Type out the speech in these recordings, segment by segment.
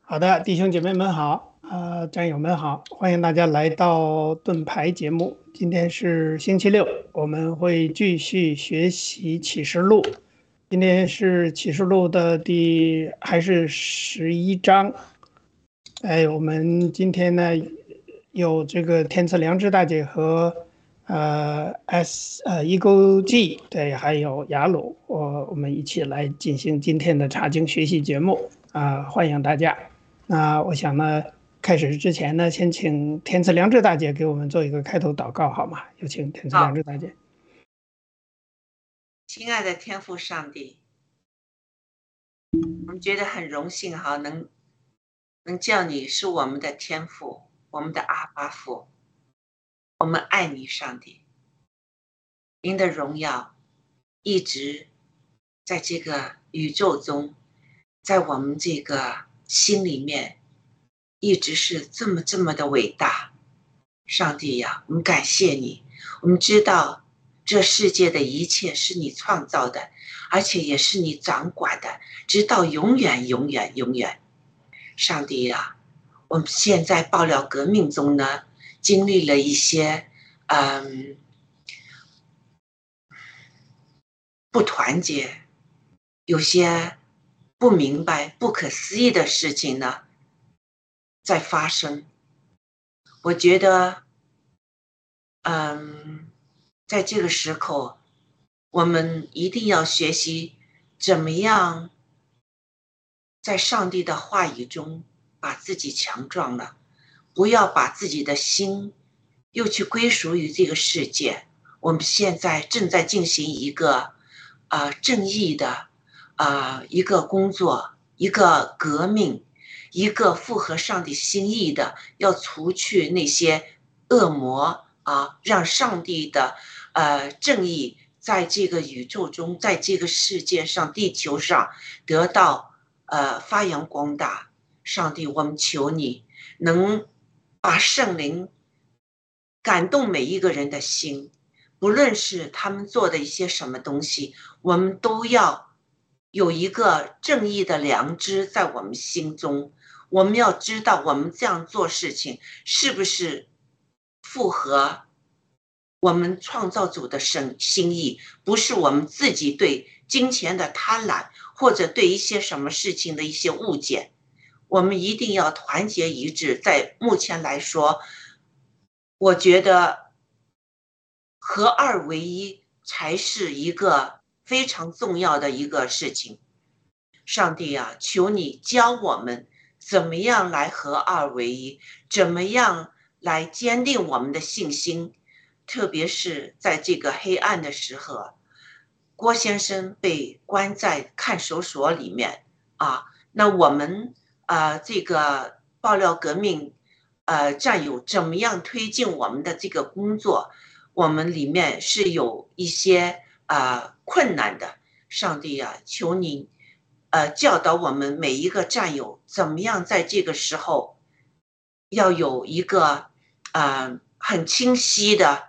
好的，弟兄姐妹们好，呃，战友们好，欢迎大家来到盾牌节目。今天是星期六，我们会继续学习启示录。今天是启示录的第还是十一章？哎，我们今天呢有这个天赐良知大姐和呃 S 呃 Ego G 对，还有雅鲁，我我们一起来进行今天的查经学习节目啊，欢迎大家。那我想呢，开始之前呢，先请天赐良知大姐给我们做一个开头祷告，好吗？有请天赐良知大姐。亲爱的天父上帝，我们觉得很荣幸哈，能能叫你是我们的天父，我们的阿巴父，我们爱你，上帝。您的荣耀一直在这个宇宙中，在我们这个心里面，一直是这么这么的伟大。上帝呀，我们感谢你，我们知道。这世界的一切是你创造的，而且也是你掌管的，直到永远、永远、永远。上帝啊，我们现在爆料革命中呢，经历了一些嗯不团结，有些不明白、不可思议的事情呢在发生。我觉得，嗯。在这个时候，我们一定要学习怎么样在上帝的话语中把自己强壮了，不要把自己的心又去归属于这个世界。我们现在正在进行一个啊正义的啊一个工作，一个革命，一个符合上帝心意的，要除去那些恶魔啊，让上帝的。呃，正义在这个宇宙中，在这个世界上、地球上得到呃发扬光大。上帝，我们求你能把圣灵感动每一个人的心，不论是他们做的一些什么东西，我们都要有一个正义的良知在我们心中。我们要知道，我们这样做事情是不是符合。我们创造主的生心意，不是我们自己对金钱的贪婪，或者对一些什么事情的一些误解。我们一定要团结一致。在目前来说，我觉得合二为一才是一个非常重要的一个事情。上帝啊，求你教我们怎么样来合二为一，怎么样来坚定我们的信心。特别是在这个黑暗的时候，郭先生被关在看守所里面啊，那我们呃这个爆料革命呃战友怎么样推进我们的这个工作？我们里面是有一些啊困难的。上帝呀，求你呃教导我们每一个战友怎么样在这个时候要有一个呃很清晰的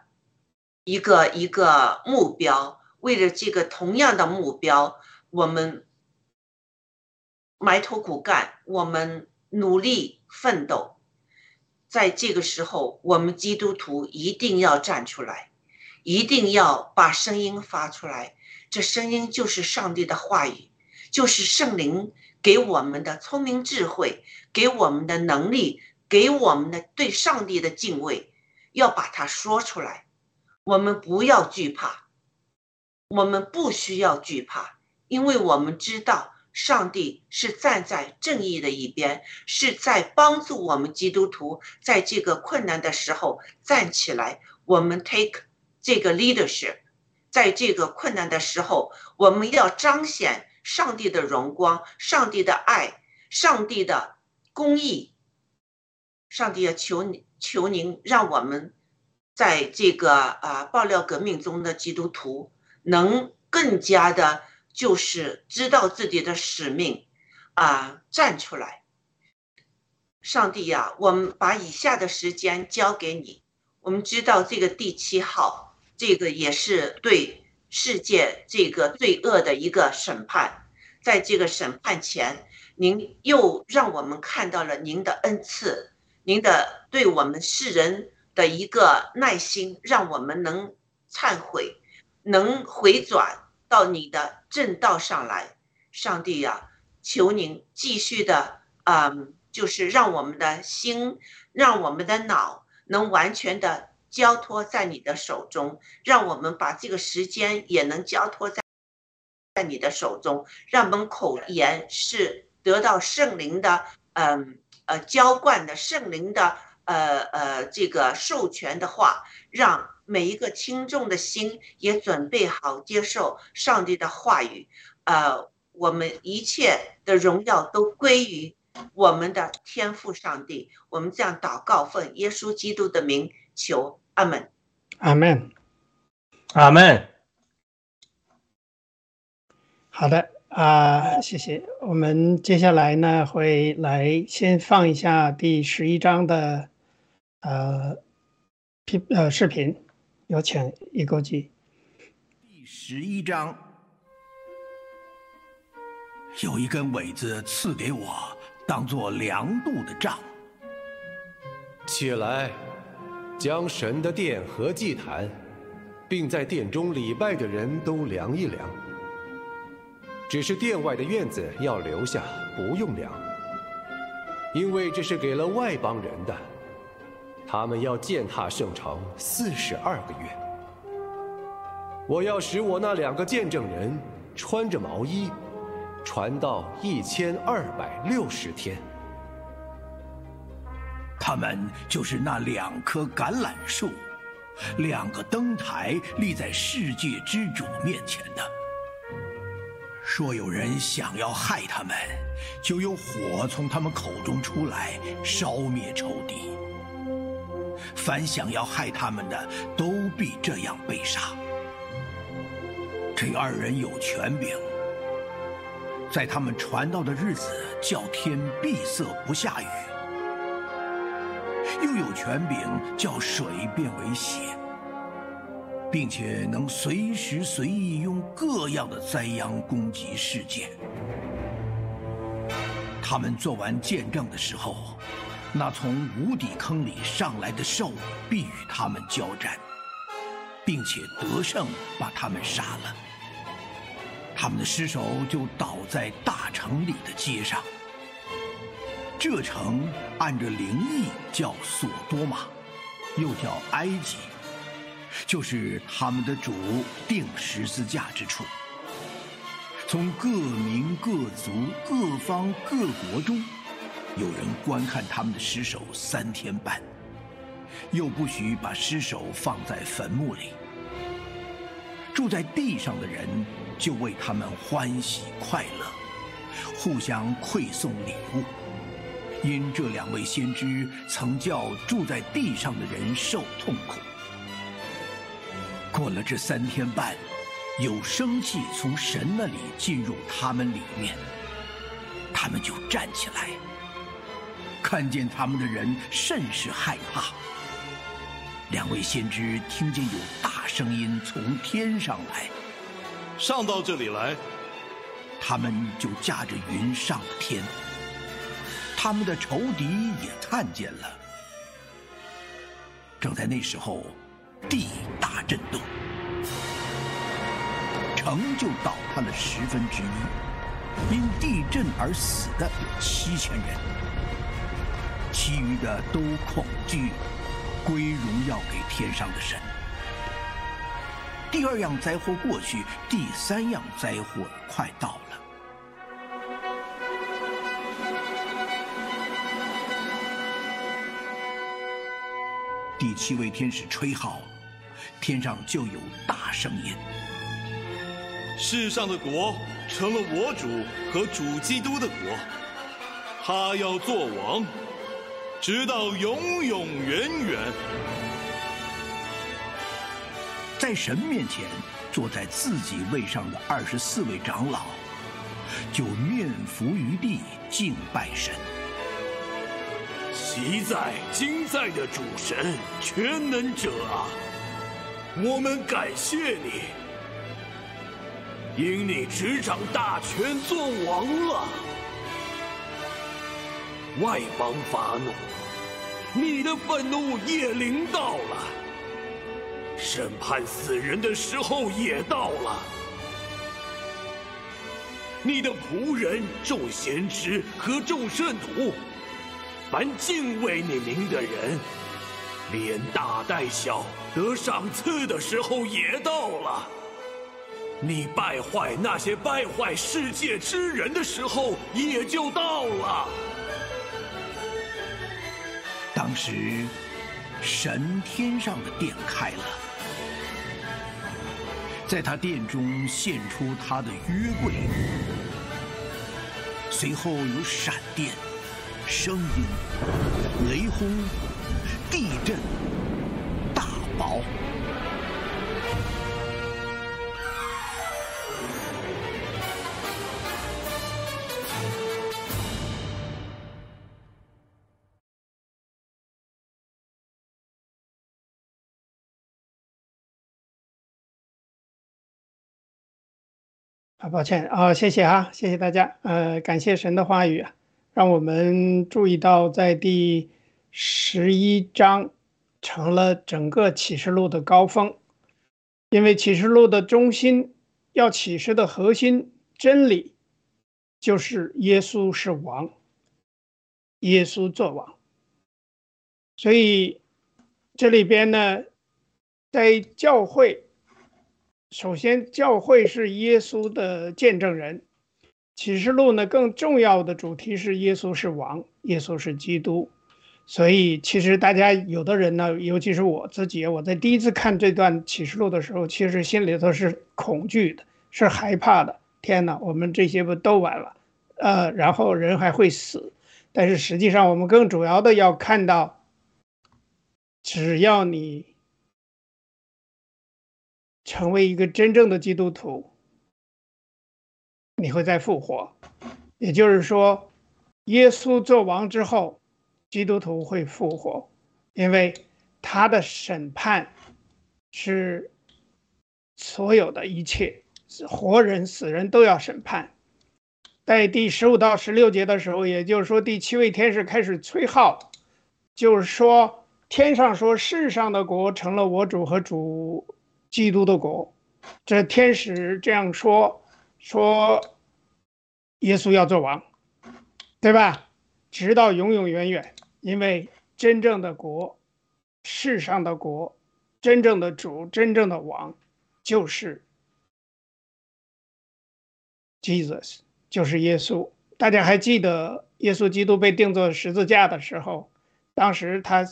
一个一个目标。为了这个同样的目标，我们埋头苦干，我们努力奋斗。在这个时候，我们基督徒一定要站出来，一定要把声音发出来。这声音就是上帝的话语，就是圣灵给我们的聪明智慧，给我们的能力，给我们的对上帝的敬畏，要把它说出来。我们不要惧怕。我们不需要惧怕，因为我们知道上帝是站在正义的一边，是在帮助我们基督徒在这个困难的时候站起来。我们 take 这个 leadership，在这个困难的时候，我们要彰显上帝的荣光、上帝的爱、上帝的公义。上帝要求你，求您让我们在这个啊爆料革命中的基督徒。能更加的，就是知道自己的使命，啊，站出来。上帝呀，我们把以下的时间交给你。我们知道这个第七号，这个也是对世界这个罪恶的一个审判。在这个审判前，您又让我们看到了您的恩赐，您的对我们世人的一个耐心，让我们能忏悔。能回转到你的正道上来，上帝呀，求您继续的，嗯，就是让我们的心，让我们的脑能完全的交托在你的手中，让我们把这个时间也能交托在在你的手中，让我们口言是得到圣灵的，嗯呃浇灌的圣灵的，呃呃这个授权的话，让。每一个听众的心也准备好接受上帝的话语，呃，我们一切的荣耀都归于我们的天父上帝。我们这样祷告，奉耶稣基督的名求，阿门，阿门，阿门。好的啊，谢谢。我们接下来呢会来先放一下第十一章的呃频呃视频。有请一个记。第十一章，有一根苇子赐给我，当做量度的杖。起来，将神的殿和祭坛，并在殿中礼拜的人都量一量。只是殿外的院子要留下，不用量，因为这是给了外邦人的。他们要践踏圣城四十二个月。我要使我那两个见证人穿着毛衣，传到一千二百六十天。他们就是那两棵橄榄树，两个灯台立在世界之主面前的。说有人想要害他们，就有火从他们口中出来，烧灭仇敌。凡想要害他们的，都必这样被杀。这二人有权柄，在他们传道的日子，叫天闭塞不下雨；又有权柄，叫水变为血，并且能随时随意用各样的灾殃攻击世界。他们做完见证的时候。那从无底坑里上来的兽必与他们交战，并且得胜，把他们杀了。他们的尸首就倒在大城里的街上。这城按着灵异叫索多玛，又叫埃及，就是他们的主定十字架之处。从各民各族各方各国中。有人观看他们的尸首三天半，又不许把尸首放在坟墓里。住在地上的人就为他们欢喜快乐，互相馈送礼物。因这两位先知曾叫住在地上的人受痛苦。过了这三天半，有生气从神那里进入他们里面，他们就站起来，看见他们的人甚是害怕。两位先知听见有大声音从天上来，上到这里来，他们就驾着云上了天。他们的仇敌也看见了。正在那时候，地大震动，城就倒塌了十分之一，因地震而死的有七千人，其余的都恐惧，归荣耀给天上的神。第二样灾祸过去，第三样灾祸快到了。第七位天使吹号，天上就有大声音：世上的国成了我主和主基督的国，他要做王，直到永永远远。在神面前坐在自己位上的二十四位长老，就面伏于地敬拜神。昔在今在的主神全能者啊，我们感谢你，因你执掌大权做王了。外邦发怒，你的愤怒也临到了，审判死人的时候也到了。你的仆人众贤侄和众圣徒。凡敬畏你名的人，连大带小得赏赐的时候也到了。你败坏那些败坏世界之人的时候也就到了。当时，神天上的殿开了，在他殿中现出他的约柜，随后有闪电。声音、雷轰、地震、大雹。啊，抱歉啊，谢谢啊，谢谢大家，呃，感谢神的话语。让我们注意到，在第十一章成了整个启示录的高峰，因为启示录的中心要启示的核心真理就是耶稣是王，耶稣作王。所以这里边呢，在教会，首先教会是耶稣的见证人。启示录呢，更重要的主题是耶稣是王，耶稣是基督。所以，其实大家有的人呢，尤其是我自己，我在第一次看这段启示录的时候，其实心里头是恐惧的，是害怕的。天哪，我们这些不都完了？呃，然后人还会死。但是实际上，我们更主要的要看到，只要你成为一个真正的基督徒。你会再复活，也就是说，耶稣做王之后，基督徒会复活，因为他的审判是所有的一切，活人死人都要审判。在第十五到十六节的时候，也就是说，第七位天使开始吹号，就是说，天上说世上的国成了我主和主基督的国，这天使这样说。说，耶稣要做王，对吧？直到永永远远，因为真正的国，世上的国，真正的主，真正的王，就是 Jesus，就是耶稣。大家还记得耶稣基督被钉做十字架的时候，当时他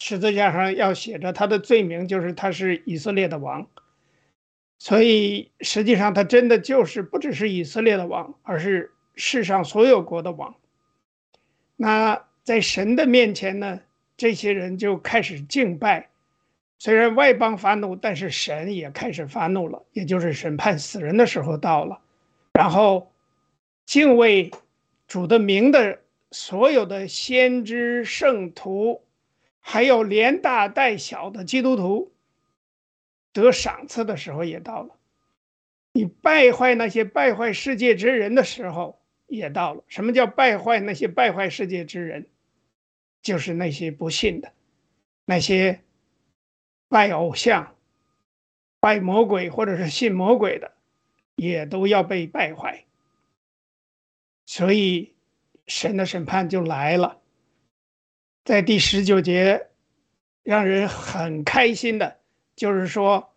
十字架上要写着他的罪名，就是他是以色列的王。所以实际上他真的就是不只是以色列的王，而是世上所有国的王。那在神的面前呢，这些人就开始敬拜。虽然外邦发怒，但是神也开始发怒了，也就是审判死人的时候到了。然后敬畏主的名的所有的先知圣徒，还有连大带小的基督徒。得赏赐的时候也到了，你败坏那些败坏世界之人的时候也到了。什么叫败坏那些败坏世界之人？就是那些不信的，那些拜偶像、拜魔鬼或者是信魔鬼的，也都要被败坏。所以神的审判就来了，在第十九节，让人很开心的。就是说，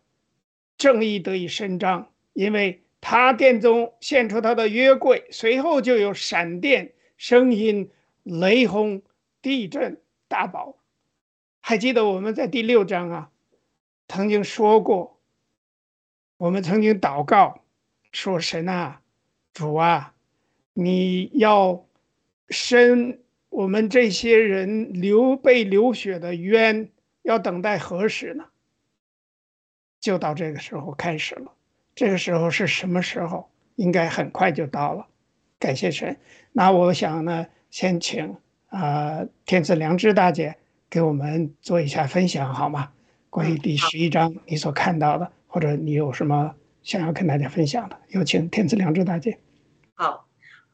正义得以伸张，因为他殿中献出他的约柜，随后就有闪电、声音、雷轰、地震、大宝。还记得我们在第六章啊，曾经说过，我们曾经祷告说：“神啊，主啊，你要伸我们这些人流被流血的冤，要等待何时呢？”就到这个时候开始了，这个时候是什么时候？应该很快就到了。感谢神。那我想呢，先请啊天赐良知大姐给我们做一下分享，好吗？关于第十一章你所看到的，或者你有什么想要跟大家分享的，有请天赐良知大姐。好，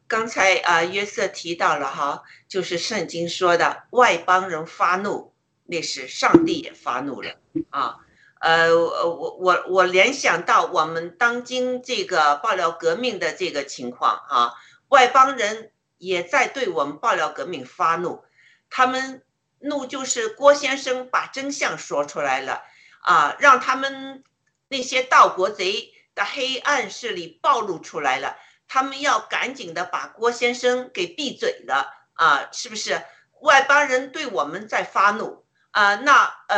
刚才啊约瑟提到了哈，就是圣经说的外邦人发怒，那是上帝也发怒了啊。呃，我我我联想到我们当今这个爆料革命的这个情况啊，外邦人也在对我们爆料革命发怒，他们怒就是郭先生把真相说出来了啊，让他们那些盗国贼的黑暗势力暴露出来了，他们要赶紧的把郭先生给闭嘴了啊，是不是？外邦人对我们在发怒啊，那呃。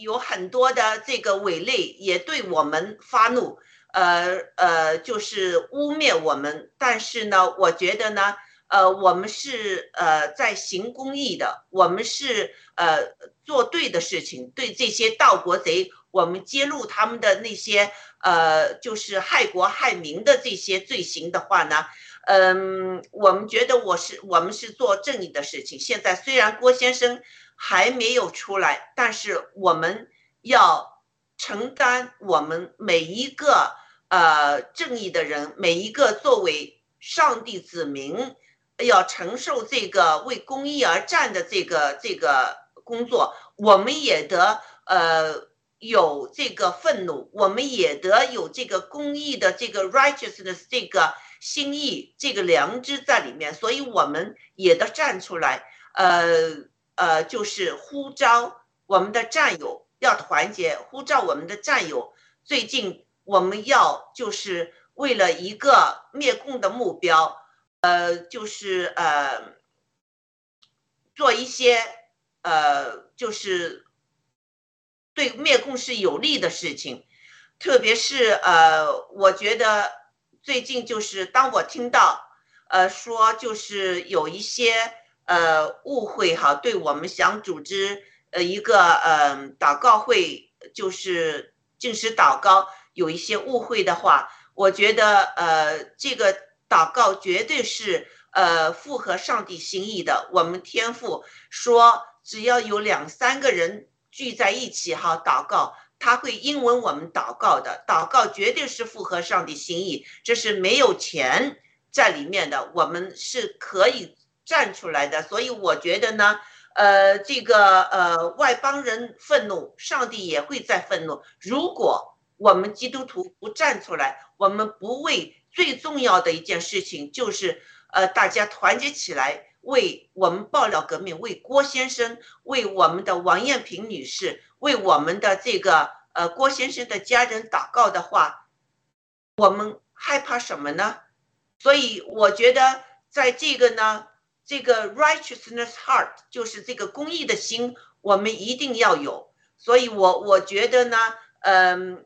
有很多的这个伪类也对我们发怒，呃呃，就是污蔑我们。但是呢，我觉得呢，呃，我们是呃在行公义的，我们是呃做对的事情。对这些盗国贼，我们揭露他们的那些呃，就是害国害民的这些罪行的话呢，嗯，我们觉得我是我们是做正义的事情。现在虽然郭先生。还没有出来，但是我们要承担我们每一个呃正义的人，每一个作为上帝子民要承受这个为公义而战的这个这个工作，我们也得呃有这个愤怒，我们也得有这个公义的这个 righteousness 这个心意，这个良知在里面，所以我们也得站出来，呃。呃，就是呼召我们的战友要团结，呼召我们的战友。最近我们要就是为了一个灭共的目标，呃，就是呃，做一些呃，就是对灭共是有利的事情。特别是呃，我觉得最近就是当我听到呃说就是有一些。呃，误会哈，对我们想组织呃一个呃祷告会，就是正式祷告，有一些误会的话，我觉得呃这个祷告绝对是呃符合上帝心意的。我们天父说，只要有两三个人聚在一起哈祷告，他会应允我们祷告的。祷告绝对是符合上帝心意，这是没有钱在里面的，我们是可以。站出来的，所以我觉得呢，呃，这个呃外邦人愤怒，上帝也会在愤怒。如果我们基督徒不站出来，我们不为最重要的一件事情，就是呃大家团结起来，为我们爆料革命，为郭先生，为我们的王艳萍女士，为我们的这个呃郭先生的家人祷告的话，我们害怕什么呢？所以我觉得在这个呢。这个 righteousness heart 就是这个公益的心，我们一定要有。所以，我我觉得呢，嗯，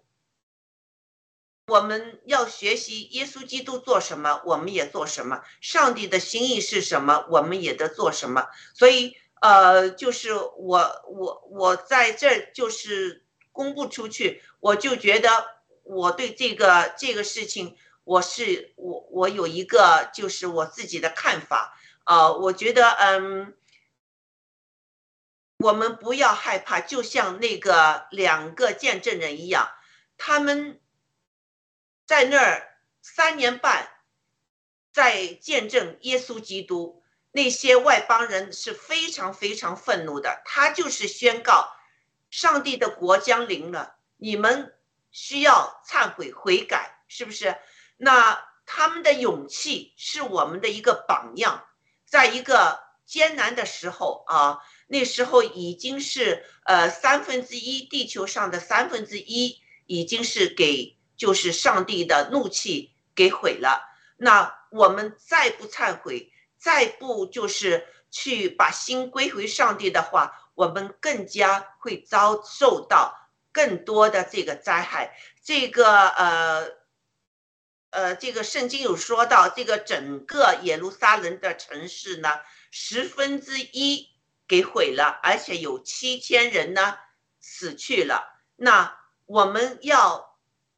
我们要学习耶稣基督做什么，我们也做什么；上帝的心意是什么，我们也得做什么。所以，呃，就是我我我在这儿就是公布出去，我就觉得我对这个这个事情，我是我我有一个就是我自己的看法啊，我觉得嗯。我们不要害怕，就像那个两个见证人一样，他们在那儿三年半，在见证耶稣基督。那些外邦人是非常非常愤怒的，他就是宣告，上帝的国将临了，你们需要忏悔悔改，是不是？那他们的勇气是我们的一个榜样，在一个艰难的时候啊。那时候已经是呃三分之一地球上的三分之一已经是给就是上帝的怒气给毁了。那我们再不忏悔，再不就是去把心归回上帝的话，我们更加会遭受到更多的这个灾害。这个呃呃，这个圣经有说到，这个整个耶路撒冷的城市呢，十分之一。给毁了，而且有七千人呢死去了。那我们要，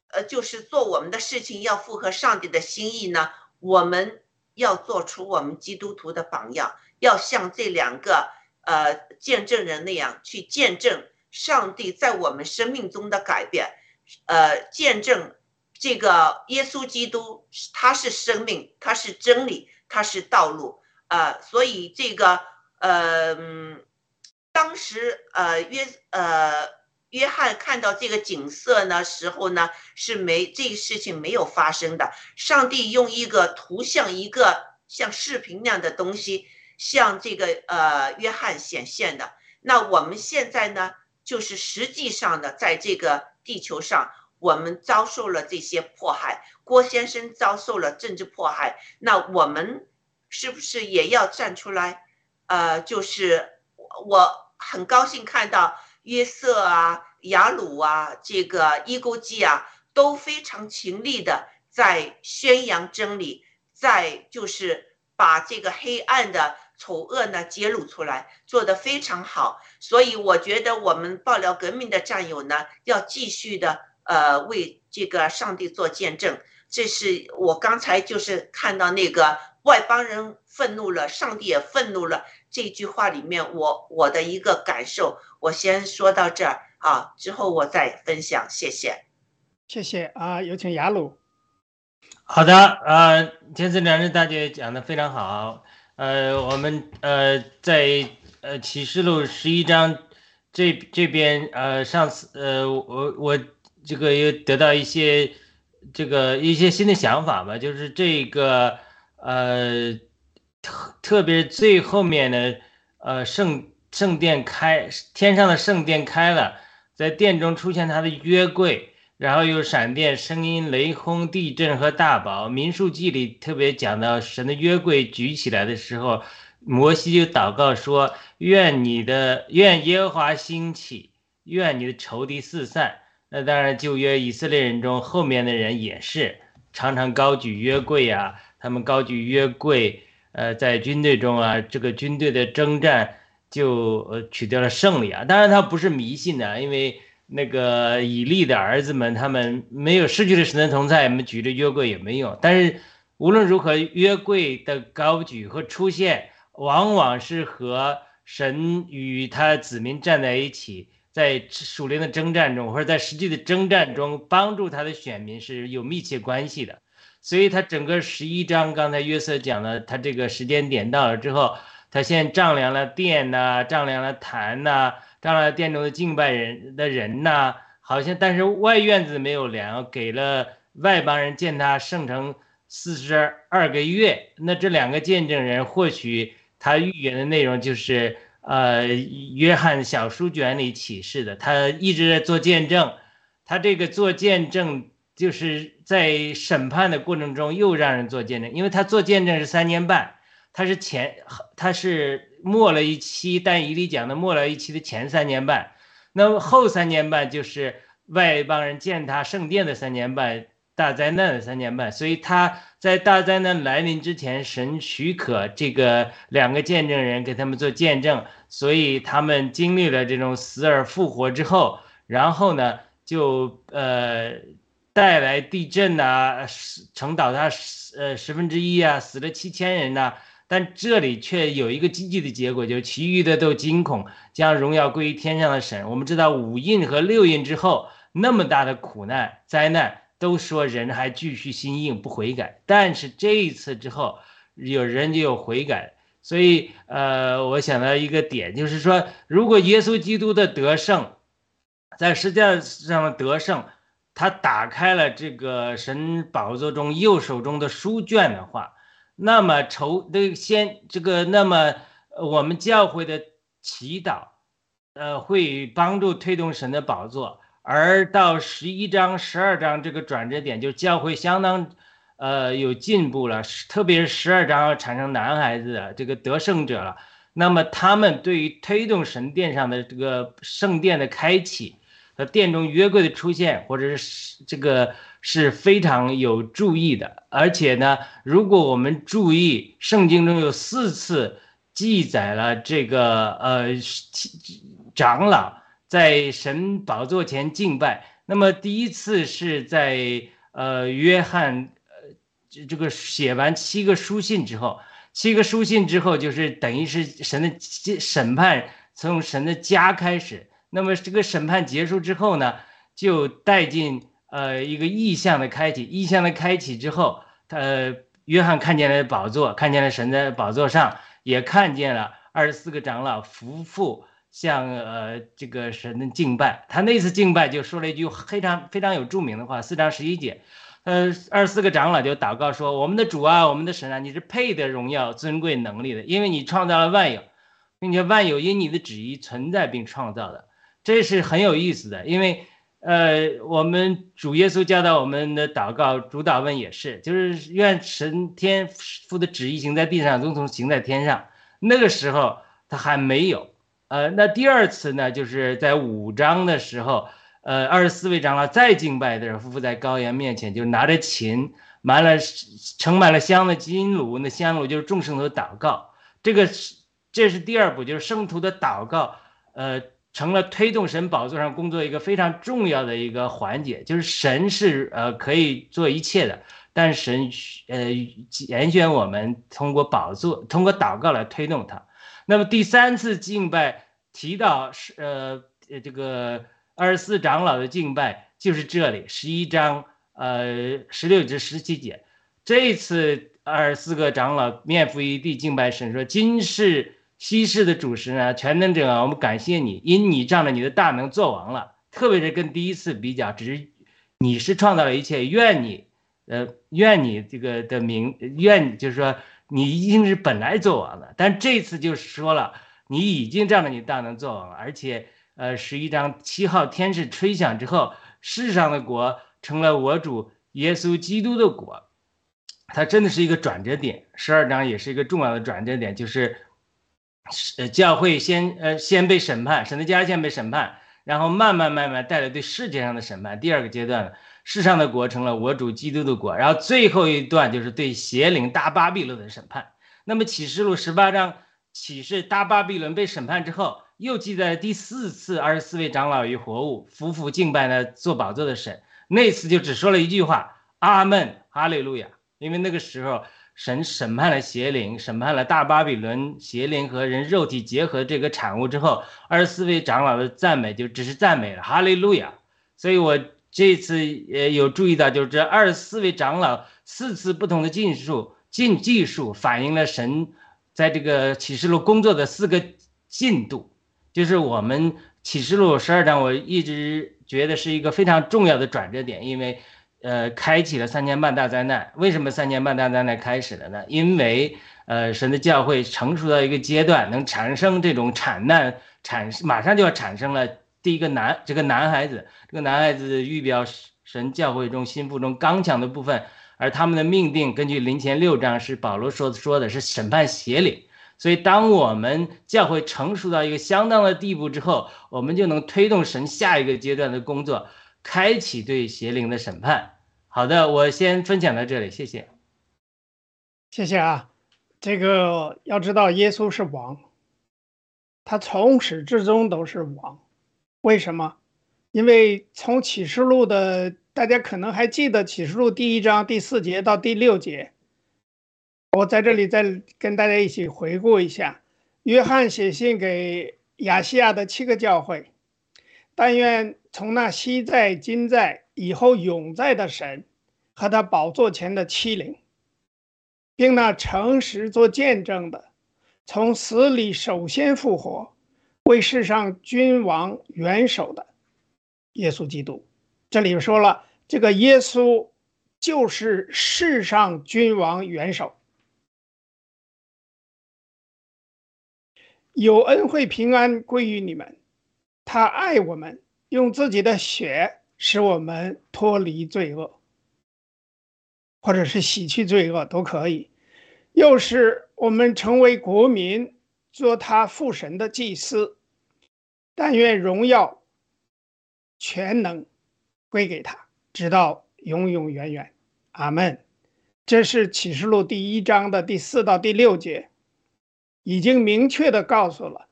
呃，就是做我们的事情要符合上帝的心意呢。我们要做出我们基督徒的榜样，要像这两个呃见证人那样去见证上帝在我们生命中的改变，呃，见证这个耶稣基督他是生命，他是真理，他是道路，呃，所以这个。呃，当时呃约呃约翰看到这个景色呢时候呢是没这个事情没有发生的。上帝用一个图像，一个像视频那样的东西，向这个呃约翰显现的。那我们现在呢，就是实际上的在这个地球上，我们遭受了这些迫害。郭先生遭受了政治迫害，那我们是不是也要站出来？呃，就是我很高兴看到约瑟啊、雅鲁啊、这个伊勾基啊，都非常勤力的在宣扬真理，在就是把这个黑暗的丑恶呢揭露出来，做得非常好。所以我觉得我们爆料革命的战友呢，要继续的呃为这个上帝做见证。这是我刚才就是看到那个外邦人愤怒了，上帝也愤怒了。这句话里面，我我的一个感受，我先说到这儿啊，之后我再分享，谢谢，谢谢啊，有请雅鲁。好的，呃，天赐良知大姐讲的非常好，呃，我们呃在呃启示录十一章这这边呃上次呃我我这个又得到一些这个一些新的想法吧，就是这个呃。特别最后面的，呃，圣圣殿开，天上的圣殿开了，在殿中出现他的约柜，然后有闪电、声音、雷轰、地震和大雹。民数记里特别讲到神的约柜举起来的时候，摩西就祷告说：“愿你的愿耶和华兴起，愿你的仇敌四散。”那当然，旧约以色列人中后面的人也是常常高举约柜呀，他们高举约柜。呃，在军队中啊，这个军队的征战就呃取得了胜利啊。当然，他不是迷信的，因为那个以利的儿子们，他们没有失去了神的同在，我们举着约柜也没用。但是无论如何，约柜的高举和出现，往往是和神与他子民站在一起，在属灵的征战中，或者在实际的征战中帮助他的选民是有密切关系的。所以他整个十一章，刚才约瑟讲了，他这个时间点到了之后，他先丈量了殿呐，丈量了坛呐，丈量了殿中的敬拜人的人呐，好像但是外院子没有量，给了外邦人见他圣城四十二个月。那这两个见证人，或许他预言的内容就是呃约翰小书卷里启示的，他一直在做见证，他这个做见证。就是在审判的过程中又让人做见证，因为他做见证是三年半，他是前他是末了一期，但以理讲的末了一期的前三年半，那么后三年半就是外邦人见他圣殿的三年半，大灾难的三年半，所以他在大灾难来临之前，神许可这个两个见证人给他们做见证，所以他们经历了这种死而复活之后，然后呢，就呃带来地震呐，城倒塌十呃十分之一啊，死了七千人呐。但这里却有一个积极的结果，就是其余的都惊恐，将荣耀归于天上的神。我们知道五印和六印之后那么大的苦难灾难，都说人还继续心硬不悔改。但是这一次之后，有人就有悔改。所以，呃，我想到一个点，就是说，如果耶稣基督的得胜，在世界上得胜，他打开了这个神宝座中右手中的书卷的话。那么筹这个先这个那么我们教会的祈祷，呃，会帮助推动神的宝座。而到十一章、十二章这个转折点，就教会相当呃有进步了，特别是十二章要产生男孩子的这个得胜者了。那么他们对于推动神殿上的这个圣殿的开启和殿中约柜的出现，或者是这个。是非常有注意的，而且呢，如果我们注意，圣经中有四次记载了这个呃长老在神宝座前敬拜。那么第一次是在呃约翰呃这个写完七个书信之后，七个书信之后就是等于是神的审判从神的家开始。那么这个审判结束之后呢，就带进。呃，一个意象的开启，意象的开启之后，他约翰看见了宝座，看见了神的宝座上，也看见了二十四个长老夫妇向呃这个神的敬拜。他那次敬拜就说了一句非常非常有著名的话，四章十一节，呃，二十四个长老就祷告说：“我们的主啊，我们的神啊，你是配得荣耀、尊贵、能力的，因为你创造了万有，并且万有因你的旨意存在并创造的。”这是很有意思的，因为。呃，我们主耶稣教导我们的祷告主祷文也是，就是愿神天父的旨意行在地上，如同行在天上。那个时候他还没有。呃，那第二次呢，就是在五章的时候，呃，二十四位长老再敬拜的时候，夫妇在羔羊面前，就拿着琴，满了盛满了香的金炉，那香炉就是众圣徒的祷告。这个是这是第二步，就是圣徒的祷告。呃。成了推动神宝座上工作一个非常重要的一个环节，就是神是呃可以做一切的，但神呃拣选我们通过宝座，通过祷告来推动它。那么第三次敬拜提到是呃这个二十四长老的敬拜，就是这里十一章呃十六至十七节，这次二十四个长老面伏于地敬拜神，说今世。西式的主神啊，全能者啊，我们感谢你，因你仗着你的大能做王了。特别是跟第一次比较，只是你是创造了一切，愿你，呃，愿你这个的名，愿就是说你已经是本来做王了。但这次就是说了，你已经仗着你大能做王了，而且，呃，十一章七号天使吹响之后，世上的国成了我主耶稣基督的国，它真的是一个转折点。十二章也是一个重要的转折点，就是。呃，教会先呃先被审判，神的家先被审判，然后慢慢慢慢带来对世界上的审判。第二个阶段，世上的国成了我主基督的国，然后最后一段就是对邪灵大巴比伦的审判。那么启示录十八章启示大巴比伦被审判之后，又记载了第四次二十四位长老与活物夫妇敬拜呢做宝座的神，那次就只说了一句话：阿门，哈利路亚。因为那个时候。神审判了邪灵，审判了大巴比伦邪灵和人肉体结合这个产物之后，二十四位长老的赞美就只是赞美了，哈利路亚。所以我这次也有注意到，就是这二十四位长老四次不同的技术进技术，反映了神在这个启示录工作的四个进度。就是我们启示录十二章，我一直觉得是一个非常重要的转折点，因为。呃，开启了三年半大灾难。为什么三年半大灾难开始了呢？因为呃，神的教会成熟到一个阶段，能产生这种产难，产马上就要产生了第一个男这个男孩子。这个男孩子预表神教会中心腹中刚强的部分，而他们的命定根据林前六章是保罗说说的是审判邪灵。所以，当我们教会成熟到一个相当的地步之后，我们就能推动神下一个阶段的工作。开启对邪灵的审判，好的，我先分享到这里，谢谢。谢谢啊，这个要知道，耶稣是王，他从始至终都是王。为什么？因为从启示录的，大家可能还记得启示录第一章第四节到第六节，我在这里再跟大家一起回顾一下。约翰写信给亚细亚的七个教会，但愿从那昔在、今在、以后永在的神和他宝座前的七灵。并那诚实做见证的，从死里首先复活，为世上君王元首的耶稣基督。这里说了，这个耶稣就是世上君王元首，有恩惠平安归于你们。他爱我们，用自己的血使我们脱离罪恶。或者是洗去罪恶都可以，又是我们成为国民，做他父神的祭司。但愿荣耀、全能归给他，直到永永远远。阿门。这是启示录第一章的第四到第六节，已经明确的告诉了，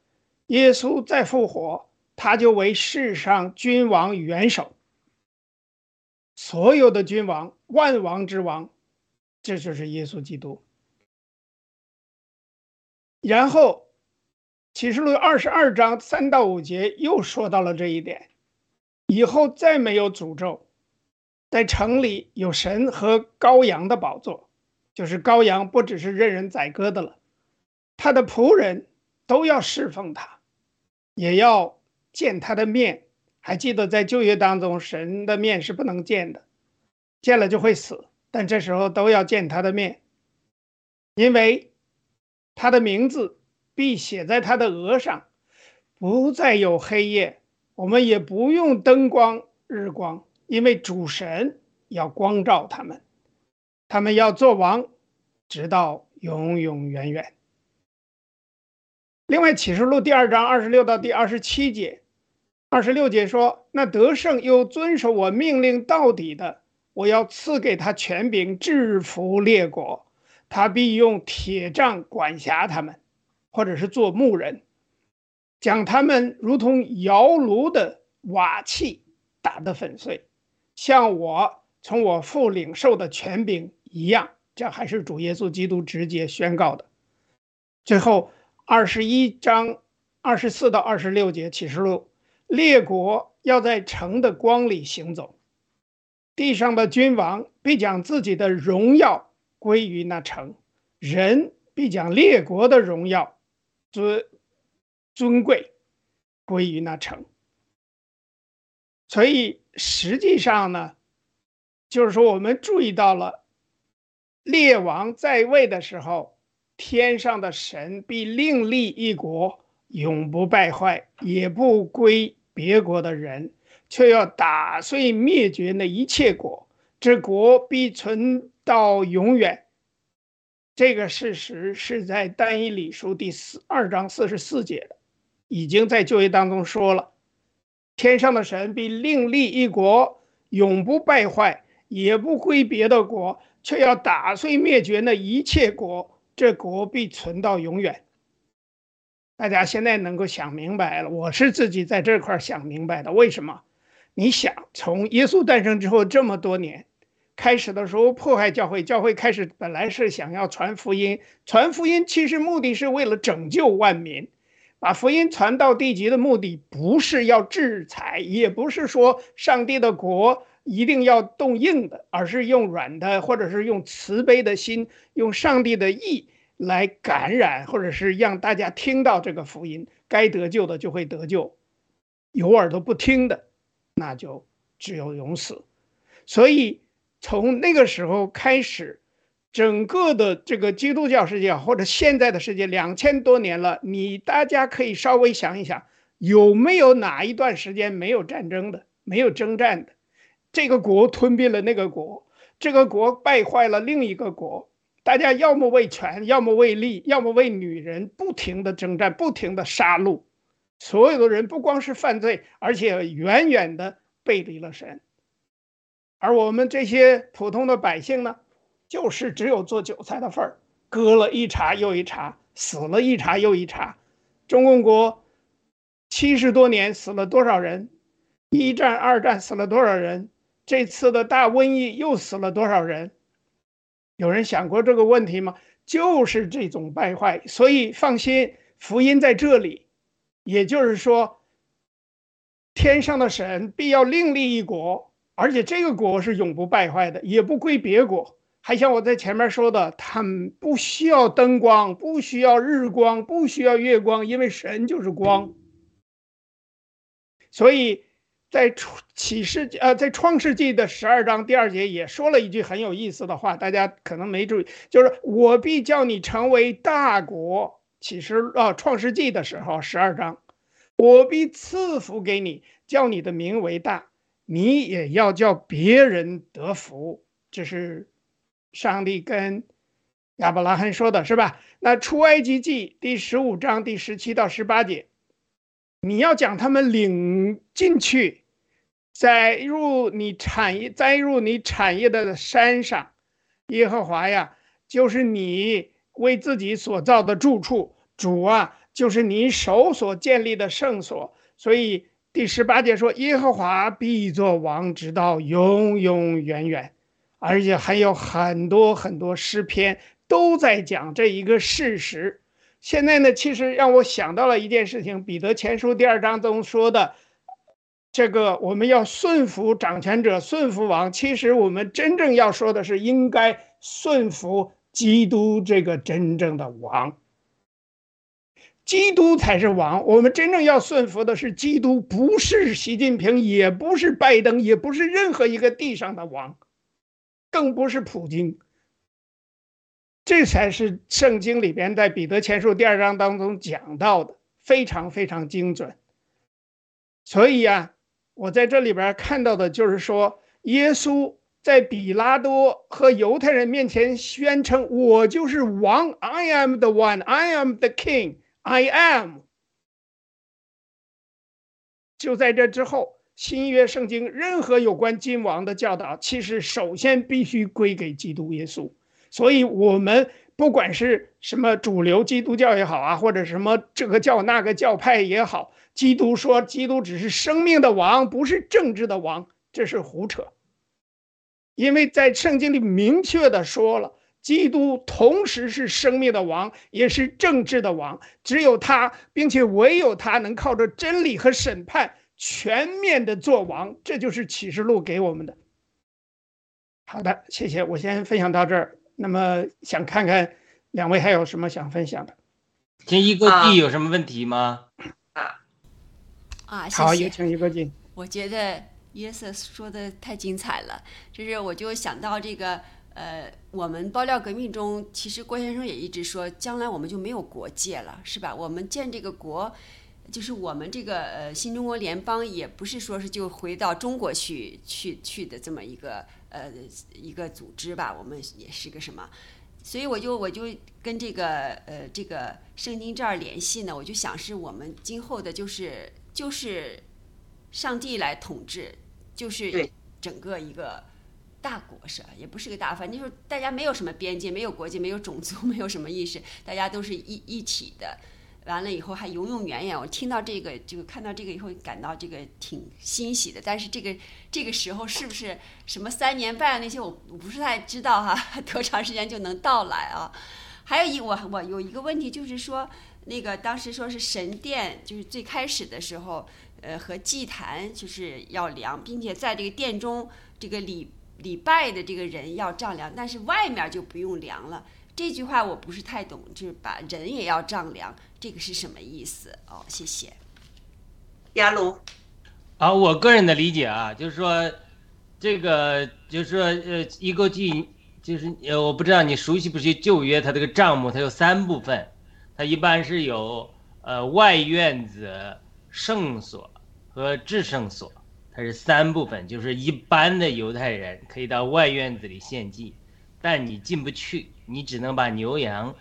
耶稣再复活，他就为世上君王元首。所有的君王，万王之王，这就是耶稣基督。然后，启示录二十二章三到五节又说到了这一点：以后再没有诅咒，在城里有神和羔羊的宝座，就是羔羊不只是任人宰割的了，他的仆人都要侍奉他，也要见他的面。还记得在旧约当中，神的面是不能见的，见了就会死。但这时候都要见他的面，因为他的名字必写在他的额上，不再有黑夜。我们也不用灯光、日光，因为主神要光照他们，他们要做王，直到永永远远。另外，《启示录》第二章二十六到第二十七节。二十六节说：“那得胜又遵守我命令到底的，我要赐给他权柄，制服列国。他必用铁杖管辖他们，或者是做牧人，将他们如同窑炉的瓦器打得粉碎，像我从我父领受的权柄一样。”这还是主耶稣基督直接宣告的。最后，二十一章二十四到二十六节启示录。列国要在城的光里行走，地上的君王必将自己的荣耀归于那城，人必将列国的荣耀尊尊贵归于那城。所以实际上呢，就是说我们注意到了，列王在位的时候，天上的神必另立一国。永不败坏，也不归别国的人，却要打碎灭绝那一切国，这国必存到永远。这个事实是在单一理书第四二章四十四节的，已经在旧约当中说了：天上的神必另立一国，永不败坏，也不归别的国，却要打碎灭绝那一切国，这国必存到永远。大家现在能够想明白了，我是自己在这块想明白的。为什么？你想，从耶稣诞生之后这么多年，开始的时候迫害教会，教会开始本来是想要传福音，传福音其实目的是为了拯救万民，把福音传到地极的目的不是要制裁，也不是说上帝的国一定要动硬的，而是用软的，或者是用慈悲的心，用上帝的意。来感染，或者是让大家听到这个福音，该得救的就会得救，有耳朵不听的，那就只有永死。所以从那个时候开始，整个的这个基督教世界或者现在的世界，两千多年了，你大家可以稍微想一想，有没有哪一段时间没有战争的，没有征战的？这个国吞并了那个国，这个国败坏了另一个国。大家要么为权，要么为利，要么为女人，不停的征战，不停的杀戮，所有的人不光是犯罪，而且远远的背离了神。而我们这些普通的百姓呢，就是只有做韭菜的份儿，割了一茬又一茬，死了一茬又一茬。中共国七十多年死了多少人？一战、二战死了多少人？这次的大瘟疫又死了多少人？有人想过这个问题吗？就是这种败坏，所以放心，福音在这里。也就是说，天上的神必要另立一国，而且这个国是永不败坏的，也不归别国。还像我在前面说的，他们不需要灯光，不需要日光，不需要月光，因为神就是光。所以。在启示呃，在创世纪的十二章第二节也说了一句很有意思的话，大家可能没注意，就是我必叫你成为大国。启示啊，创世纪的时候十二章，我必赐福给你，叫你的名为大，你也要叫别人得福。这是上帝跟亚伯拉罕说的，是吧？那出埃及记第十五章第十七到十八节，你要将他们领进去。栽入你产业，栽入你产业的山上，耶和华呀，就是你为自己所造的住处。主啊，就是你手所建立的圣所。所以第十八节说，耶和华必作王，直到永永远远。而且还有很多很多诗篇都在讲这一个事实。现在呢，其实让我想到了一件事情，《彼得前书》第二章中说的。这个我们要顺服掌权者，顺服王。其实我们真正要说的是，应该顺服基督这个真正的王。基督才是王。我们真正要顺服的是基督，不是习近平，也不是拜登，也不是任何一个地上的王，更不是普京。这才是圣经里边在彼得前书第二章当中讲到的，非常非常精准。所以呀。我在这里边看到的就是说，耶稣在比拉多和犹太人面前宣称：“我就是王，I am the one, I am the king, I am。”就在这之后，新约圣经任何有关君王的教导，其实首先必须归给基督耶稣。所以，我们不管是什么主流基督教也好啊，或者什么这个教那个教派也好。基督说：“基督只是生命的王，不是政治的王，这是胡扯。因为在圣经里明确的说了，基督同时是生命的王，也是政治的王。只有他，并且唯有他能靠着真理和审判全面的做王。这就是启示录给我们的。”好的，谢谢，我先分享到这儿。那么，想看看两位还有什么想分享的？这一个地有什么问题吗？啊啊，好，有请一个进。我觉得约瑟说的太精彩了，就是我就想到这个，呃，我们爆料革命中，其实郭先生也一直说，将来我们就没有国界了，是吧？我们建这个国，就是我们这个呃新中国联邦，也不是说是就回到中国去去去的这么一个呃一个组织吧，我们也是个什么？所以我就我就跟这个呃这个圣经这儿联系呢，我就想是我们今后的就是。就是上帝来统治，就是整个一个大国是吧？也不是个大，反正就是大家没有什么边界，没有国界，没有种族，没有什么意识，大家都是一一体的。完了以后还永永远远。我听到这个，就看到这个以后，感到这个挺欣喜的。但是这个这个时候是不是什么三年半那些，我我不是太知道哈，多长时间就能到来啊？还有一我我有一个问题就是说。那个当时说是神殿，就是最开始的时候，呃，和祭坛就是要量，并且在这个殿中，这个礼礼拜的这个人要丈量，但是外面就不用量了。这句话我不是太懂，就是把人也要丈量，这个是什么意思？哦，谢谢。亚鲁，啊，我个人的理解啊，就是说，这个就是说，呃，一个祭，就是呃，我不知道你熟悉不熟悉旧约，它这个账目它有三部分。它一般是有呃外院子、圣所和至圣所，它是三部分。就是一般的犹太人可以到外院子里献祭，但你进不去，你只能把牛羊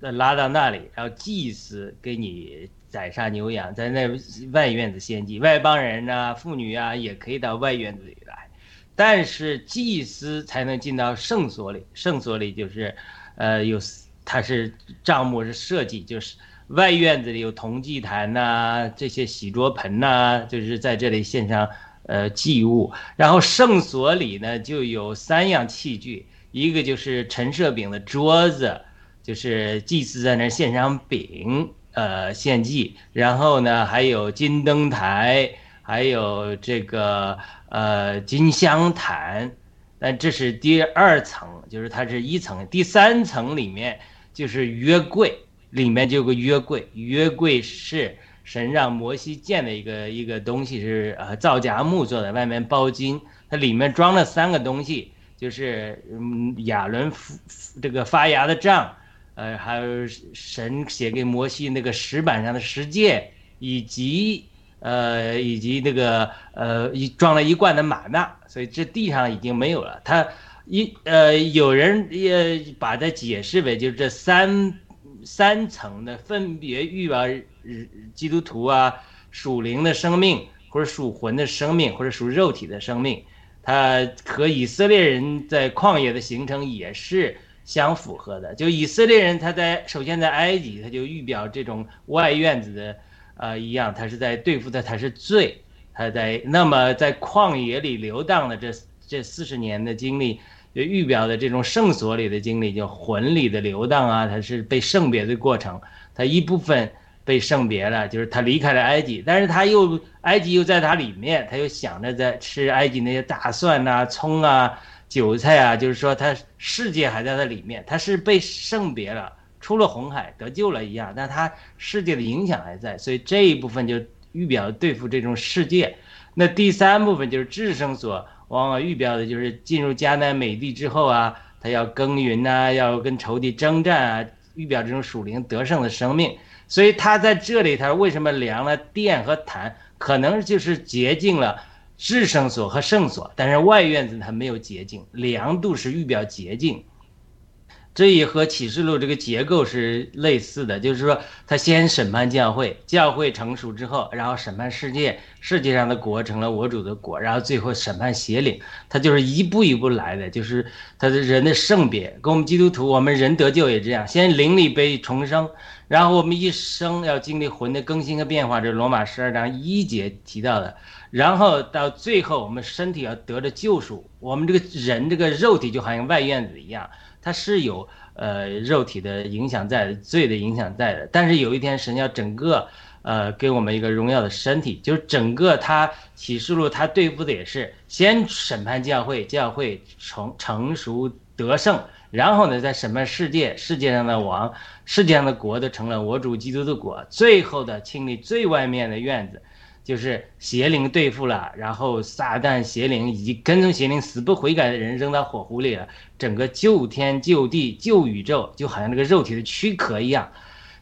拉到那里，然后祭司给你宰杀牛羊，在那外院子献祭。外邦人呐、妇女啊也可以到外院子里来。但是祭司才能进到圣所里，圣所里就是，呃，有它是账目是设计，就是外院子里有铜祭坛呐、这些洗桌盆呐、就是在这里献上呃祭物，然后圣所里呢就有三样器具，一个就是陈设饼的桌子，就是祭祀在那儿献上饼，呃，献祭，然后呢还有金灯台。还有这个呃金香坛，但这是第二层，就是它是一层，第三层里面就是约柜，里面就有个约柜，约柜是神让摩西建的一个一个东西，是呃皂荚木做的，外面包金，它里面装了三个东西，就是嗯亚伦这个发芽的杖，呃还有神写给摩西那个石板上的十诫，以及。呃，以及那个呃，一装了一罐的玛纳，所以这地上已经没有了。他一呃，有人也把它解释为就是这三三层的分别预表基督徒啊，属灵的生命，或者属魂的生命，或者属肉体的生命，它和以色列人在旷野的形成也是相符合的。就以色列人他在首先在埃及，他就预表这种外院子的。呃，一样，他是在对付的，他是罪，他在那么在旷野里流荡的这这四十年的经历，就预表的这种圣所里的经历，就魂里的流荡啊，他是被圣别的过程，他一部分被圣别了，就是他离开了埃及，但是他又埃及又在他里面，他又想着在吃埃及那些大蒜呐、葱啊、韭菜啊，就是说他世界还在他里面，他是被圣别了。出了红海得救了一样，但他世界的影响还在，所以这一部分就预表对付这种世界。那第三部分就是智圣所，往往预表的就是进入迦南美地之后啊，他要耕耘呐、要跟仇敌征战啊，预表这种属灵得胜的生命。所以他在这里，他为什么量了电和痰，可能就是洁净了至圣所和圣所，但是外院子它没有洁净，凉度是预表洁净。这也和启示录这个结构是类似的，就是说，他先审判教会，教会成熟之后，然后审判世界，世界上的国成了我主的国，然后最后审判邪灵，他就是一步一步来的，就是他的人的圣别，跟我们基督徒，我们人得救也这样，先灵里被重生，然后我们一生要经历魂的更新和变化，这是罗马十二章一节提到的，然后到最后我们身体要得着救赎，我们这个人这个肉体就好像外院子一样。它是有呃肉体的影响在，罪的影响在的，但是有一天神要整个呃给我们一个荣耀的身体，就是整个他启示录他对付的也是先审判教会，教会成成熟得胜，然后呢再审判世界，世界上的王，世界上的国都成了我主基督的国，最后的清理最外面的院子。就是邪灵对付了，然后撒旦邪灵以及跟踪邪灵死不悔改的人扔到火湖里了，整个救天救地救宇宙，就好像那个肉体的躯壳一样，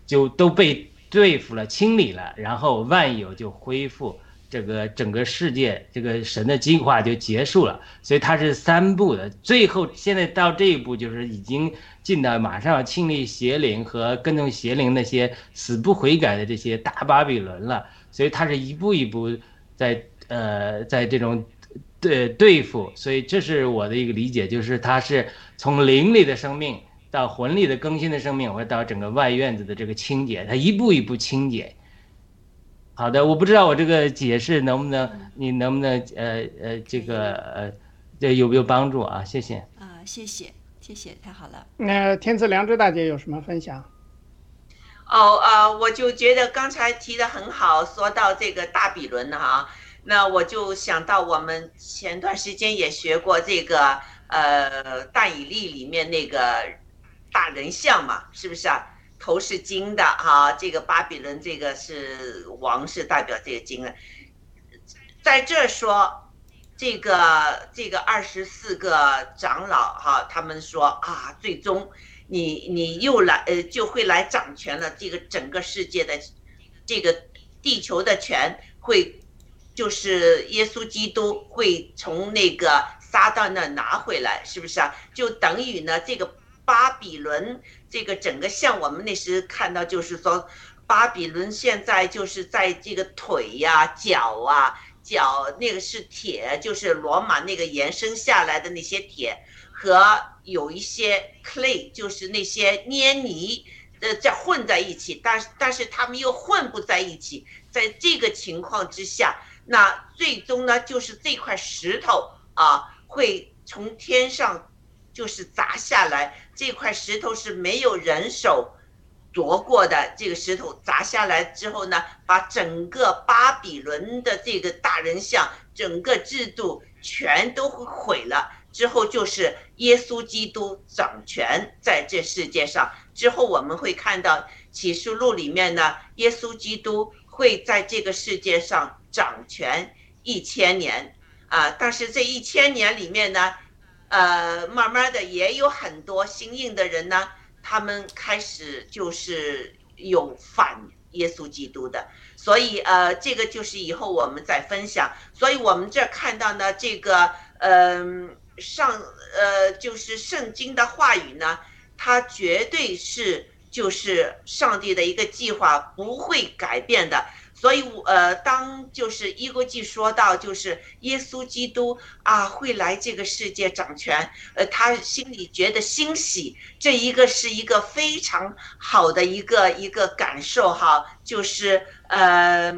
就都被对付了、清理了，然后万有就恢复，这个整个世界这个神的计划就结束了。所以它是三步的，最后现在到这一步就是已经进到马上要清理邪灵和跟踪邪灵那些死不悔改的这些大巴比伦了。所以它是一步一步在呃在这种对对付，所以这是我的一个理解，就是它是从灵里的生命到魂力的更新的生命，或到整个外院子的这个清洁，它一步一步清洁。好的，我不知道我这个解释能不能，你能不能呃呃这个呃这有没有帮助啊？谢谢。啊，谢谢谢谢，太好了。那天赐良知大姐有什么分享？哦，呃，我就觉得刚才提的很好，说到这个大比伦哈，那我就想到我们前段时间也学过这个，呃，大以利里面那个大人像嘛，是不是啊？头是金的哈，这个巴比伦这个是王，是代表这个金的，在这说这个这个二十四个长老哈，他们说啊，最终。你你又来呃就会来掌权了，这个整个世界的这个地球的权会就是耶稣基督会从那个撒旦那拿回来，是不是啊？就等于呢这个巴比伦这个整个像我们那时看到就是说巴比伦现在就是在这个腿呀、脚啊脚那个是铁，就是罗马那个延伸下来的那些铁，和有一些 clay，就是那些黏泥，呃，在混在一起，但是但是他们又混不在一起，在这个情况之下，那最终呢，就是这块石头啊，会从天上就是砸下来，这块石头是没有人手。夺过的这个石头砸下来之后呢，把整个巴比伦的这个大人像，整个制度全都毁了。之后就是耶稣基督掌权在这世界上。之后我们会看到启示录里面呢，耶稣基督会在这个世界上掌权一千年啊。但是这一千年里面呢，呃，慢慢的也有很多新印的人呢。他们开始就是有反耶稣基督的，所以呃，这个就是以后我们再分享。所以我们这看到呢，这个嗯上呃就是圣经的话语呢，它绝对是就是上帝的一个计划，不会改变的。所以，我呃，当就是伊国际说到就是耶稣基督啊会来这个世界掌权，呃，他心里觉得欣喜，这一个是一个非常好的一个一个感受哈，就是呃，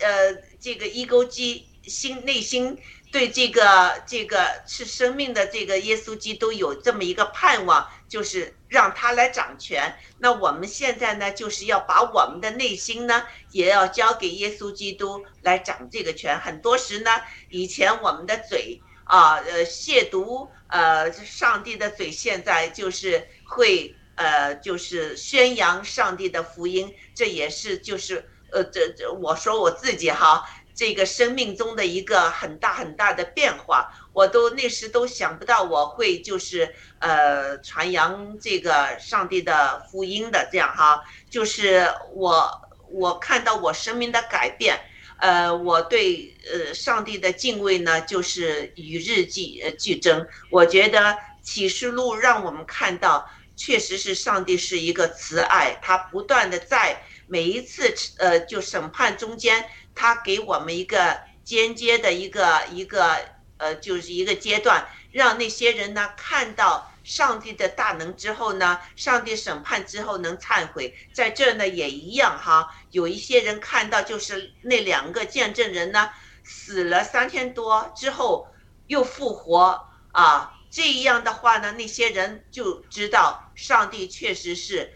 呃，这个一勾基心内心。对这个这个是生命的这个耶稣基督有这么一个盼望，就是让他来掌权。那我们现在呢，就是要把我们的内心呢，也要交给耶稣基督来掌这个权。很多时呢，以前我们的嘴啊，呃，亵渎呃上帝的嘴，现在就是会呃，就是宣扬上帝的福音。这也是就是呃，这这我说我自己哈。这个生命中的一个很大很大的变化，我都那时都想不到我会就是呃传扬这个上帝的福音的这样哈，就是我我看到我生命的改变，呃，我对呃上帝的敬畏呢，就是与日俱呃俱增。我觉得启示录让我们看到，确实是上帝是一个慈爱，他不断的在每一次呃就审判中间。他给我们一个间接的一个一个呃，就是一个阶段，让那些人呢看到上帝的大能之后呢，上帝审判之后能忏悔。在这呢也一样哈，有一些人看到就是那两个见证人呢死了三天多之后又复活啊，这样的话呢，那些人就知道上帝确实是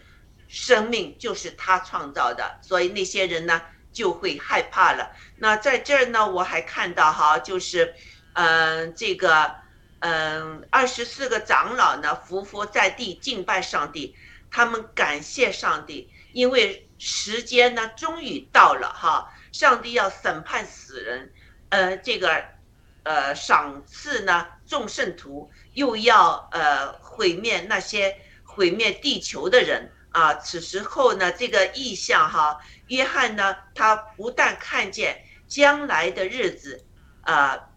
生命就是他创造的，所以那些人呢。就会害怕了。那在这儿呢，我还看到哈，就是，嗯，这个，嗯，二十四个长老呢，伏伏在地敬拜上帝，他们感谢上帝，因为时间呢终于到了哈，上帝要审判死人，呃，这个，呃，赏赐呢众圣徒，又要呃毁灭那些毁灭地球的人。啊，此时候呢，这个意象哈，约翰呢，他不但看见将来的日子，啊，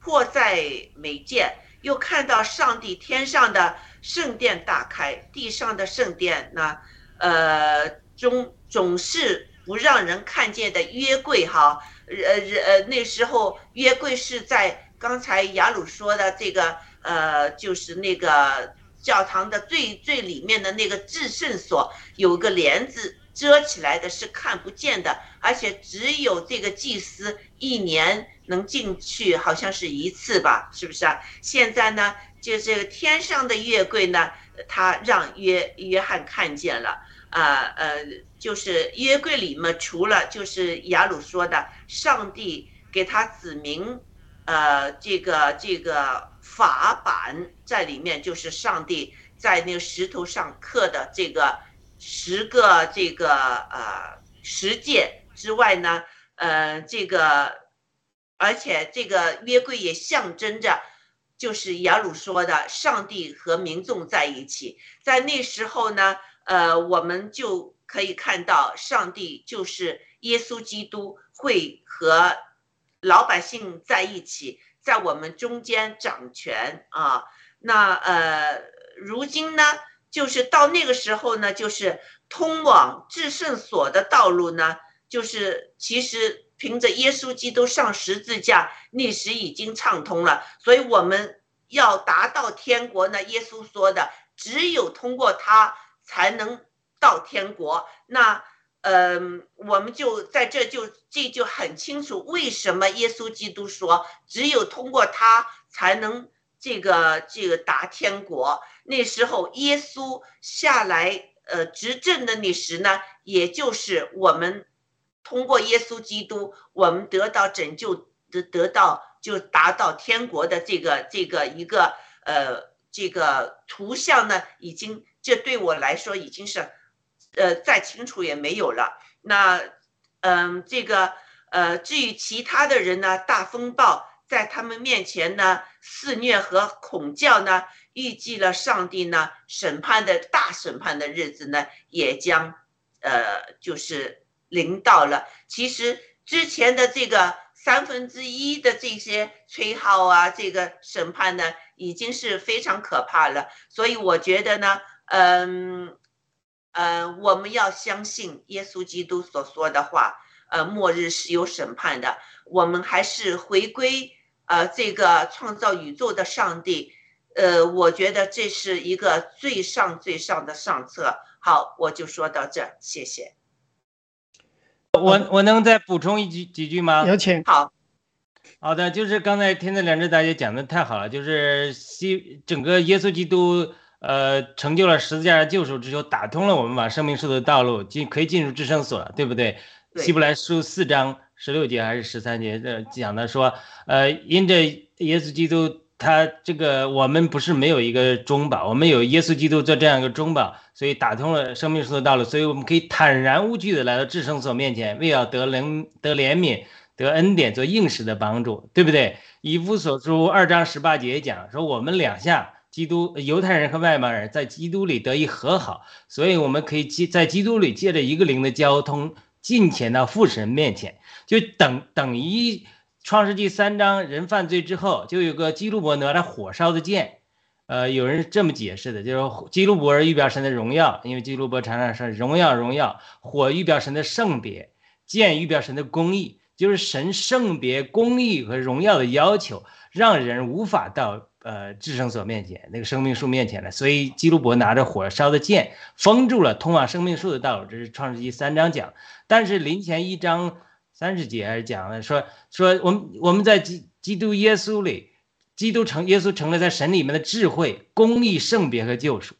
迫在眉睫，又看到上帝天上的圣殿打开，地上的圣殿呢，呃，总总是不让人看见的约柜哈，呃呃，那时候约柜是在刚才雅鲁说的这个，呃，就是那个。教堂的最最里面的那个至圣所有个帘子遮起来的，是看不见的，而且只有这个祭司一年能进去，好像是一次吧，是不是啊？现在呢，就这个天上的月桂呢，他让约约翰看见了，啊呃，就是约柜里面除了就是雅鲁说的，上帝给他指明，呃，这个这个。法版在里面，就是上帝在那个石头上刻的这个十个这个呃十诫之外呢，呃，这个而且这个约柜也象征着，就是雅鲁说的，上帝和民众在一起。在那时候呢，呃，我们就可以看到，上帝就是耶稣基督会和老百姓在一起。在我们中间掌权啊，那呃，如今呢，就是到那个时候呢，就是通往至圣所的道路呢，就是其实凭着耶稣基督上十字架，历史已经畅通了。所以我们要达到天国呢，耶稣说的，只有通过他才能到天国。那，嗯，我们就在这就这就很清楚，为什么耶稣基督说，只有通过他才能这个这个达天国。那时候耶稣下来，呃，执政的那时呢，也就是我们。通过耶稣基督，我们得到拯救，得得到就达到天国的这个这个一个呃这个图像呢，已经这对我来说已经是，呃再清楚也没有了。那嗯，这个呃至于其他的人呢，大风暴在他们面前呢肆虐和恐叫呢，预计了上帝呢审判的大审判的日子呢，也将呃就是。临到了，其实之前的这个三分之一的这些吹号啊，这个审判呢，已经是非常可怕了。所以我觉得呢，嗯，呃，我们要相信耶稣基督所说的话，呃，末日是有审判的。我们还是回归呃这个创造宇宙的上帝，呃，我觉得这是一个最上最上的上策。好，我就说到这，谢谢。我我能再补充一句几句吗？有请。好好的，就是刚才天赐良知大姐讲的太好了，就是西整个耶稣基督呃成就了十字架的救赎之后，打通了我们往生命树的道路，进可以进入至圣所了，对不对？希伯来书四章十六节还是十三节的讲的说，呃，因着耶稣基督。他这个我们不是没有一个中保，我们有耶稣基督做这样一个中保，所以打通了生命树的道路，所以我们可以坦然无惧的来到至圣所面前，为要得怜得怜悯得恩典做应时的帮助，对不对？以弗所书二章十八节讲说，我们两下基督犹太人和外邦人在基督里得以和好，所以我们可以借在基督里借着一个灵的交通，进前到父神面前，就等等于。创世纪三章，人犯罪之后，就有个基路伯拿着火烧的剑，呃，有人这么解释的，就是基路伯预表神的荣耀，因为基路伯常常说荣耀荣耀，火预表神的圣别，剑预表神的公义，就是神圣别、公义和荣耀的要求，让人无法到呃至圣所面前，那个生命树面前来，所以基路伯拿着火烧的剑封住了通往生命树的道路，这是创世纪三章讲，但是临前一章。三十节还是讲了说说我们我们在基基督耶稣里，基督成耶稣成了在神里面的智慧、公义、圣别和救赎。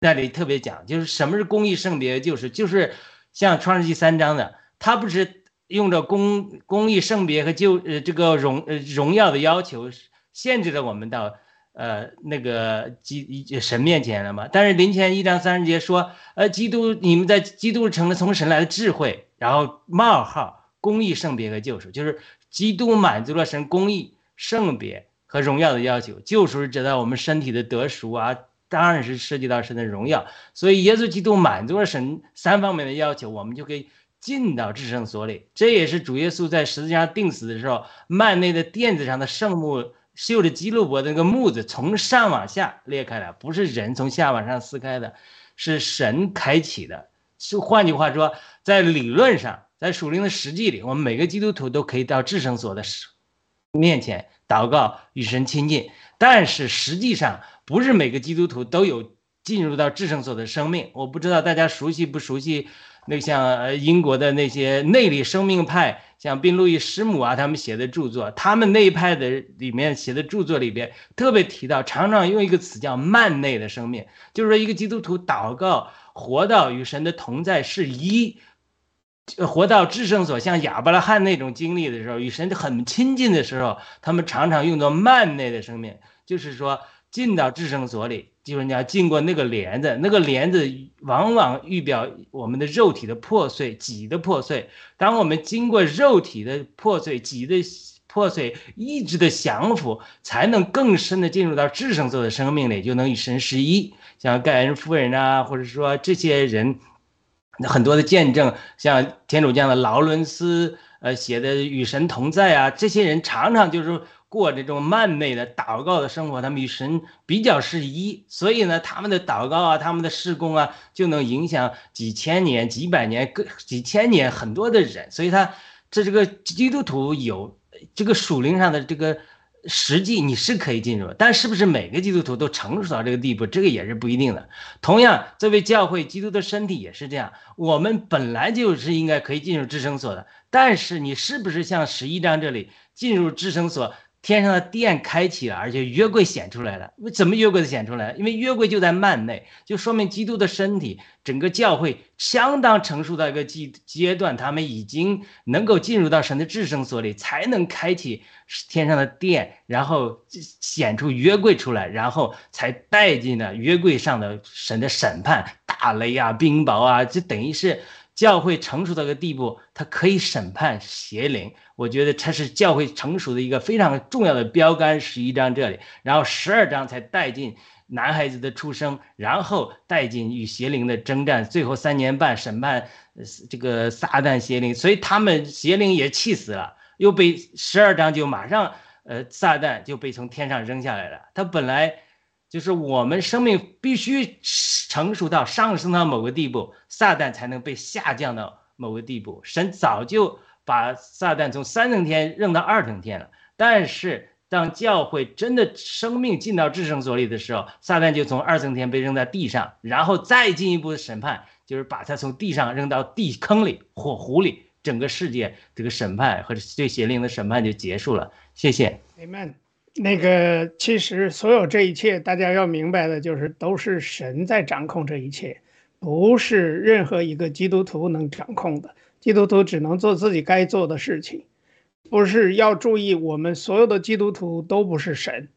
那里特别讲，就是什么是公义、圣别和救赎，就是像创世纪三章的，他不是用着公公义、圣别和救呃这个荣呃荣耀的要求，限制了我们到呃那个基神面前了嘛？但是临前一章三十节说，呃，基督你们在基督成了从神来的智慧，然后冒号。公义、圣别和救赎，就是基督满足了神公义、圣别和荣耀的要求。救赎是指到我们身体的得赎啊，当然是涉及到神的荣耀。所以耶稣基督满足了神三方面的要求，我们就可以进到至圣所里。这也是主耶稣在十字架钉死的时候，幔内的垫子上的圣木绣着基路伯的那个木子从上往下裂开了，不是人从下往上撕开的，是神开启的。是换句话说，在理论上。在属灵的实际里，我们每个基督徒都可以到至圣所的面前祷告，与神亲近。但是实际上，不是每个基督徒都有进入到至圣所的生命。我不知道大家熟悉不熟悉，那像呃英国的那些内里生命派，像宾路易师母啊，他们写的著作，他们那一派的里面写的著作里边特别提到，常常用一个词叫“慢内的生命”，就是说一个基督徒祷告，活到与神的同在是一。活到至圣所，像亚伯拉罕那种经历的时候，与神很亲近的时候，他们常常用作慢内的生命，就是说进到至圣所里，就是你要进过那个帘子，那个帘子往往预表我们的肉体的破碎、己的破碎。当我们经过肉体的破碎、己的破碎、意志的降服，才能更深的进入到至圣座的生命里，就能与神是一。像盖恩夫人啊，或者说这些人。很多的见证，像天主教的劳伦斯，呃写的《与神同在》啊，这些人常常就是过这种慢内的祷告的生活，他们与神比较是一，所以呢，他们的祷告啊，他们的事工啊，就能影响几千年、几百年、各几千年很多的人，所以他这这个基督徒有这个属灵上的这个实际，你是可以进入，但是不是每个基督徒都成熟到这个地步，这个也是不一定的。同样，作为教会基督的身体也是这样，我们本来就是应该可以进入至圣所的，但是你是不是像十一章这里进入至圣所？天上的殿开启了，而且约柜显出来了。怎么约柜显出来？因为约柜就在幔内，就说明基督的身体，整个教会相当成熟的一个阶阶段，他们已经能够进入到神的至圣所里，才能开启天上的殿，然后显出约柜出来，然后才带进了约柜上的神的审判，大雷啊，冰雹啊，就等于是。教会成熟到个地步，它可以审判邪灵。我觉得它是教会成熟的一个非常重要的标杆。十一章这里，然后十二章才带进男孩子的出生，然后带进与邪灵的征战，最后三年半审判这个撒旦邪灵。所以他们邪灵也气死了，又被十二章就马上呃撒旦就被从天上扔下来了。他本来。就是我们生命必须成熟到上升到某个地步，撒旦才能被下降到某个地步。神早就把撒旦从三层天扔到二层天了。但是当教会真的生命进到至圣所里的时候，撒旦就从二层天被扔在地上，然后再进一步的审判，就是把他从地上扔到地坑里、火湖里，整个世界这个审判和对邪灵的审判就结束了。谢谢。Amen。那个，其实所有这一切，大家要明白的就是，都是神在掌控这一切，不是任何一个基督徒能掌控的。基督徒只能做自己该做的事情，不是要注意，我们所有的基督徒都不是神，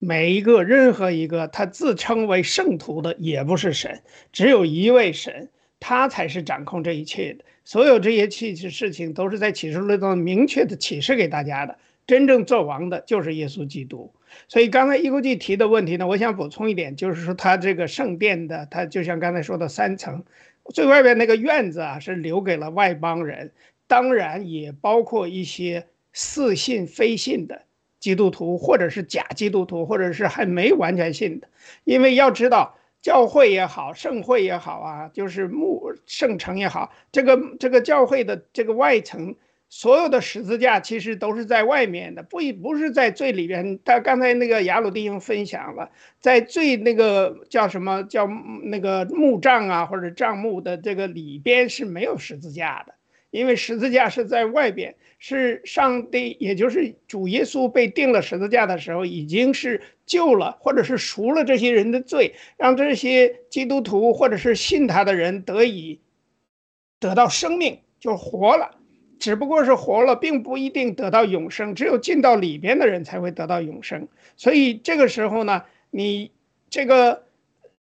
每一个任何一个他自称为圣徒的也不是神，只有一位神，他才是掌控这一切的。所有这些启示事情，都是在启示录中明确的启示给大家的。真正做王的就是耶稣基督，所以刚才伊国际提的问题呢，我想补充一点，就是说他这个圣殿的，他就像刚才说的三层，最外边那个院子啊，是留给了外邦人，当然也包括一些似信非信的基督徒，或者是假基督徒，或者是还没完全信的，因为要知道教会也好，圣会也好啊，就是牧圣城也好，这个这个教会的这个外层。所有的十字架其实都是在外面的，不不是在最里边。他刚才那个雅鲁弟兄分享了，在最那个叫什么叫那个墓葬啊，或者帐幕的这个里边是没有十字架的，因为十字架是在外边，是上帝，也就是主耶稣被钉了十字架的时候，已经是救了或者是赎了这些人的罪，让这些基督徒或者是信他的人得以得到生命，就活了。只不过是活了，并不一定得到永生。只有进到里边的人才会得到永生。所以这个时候呢，你这个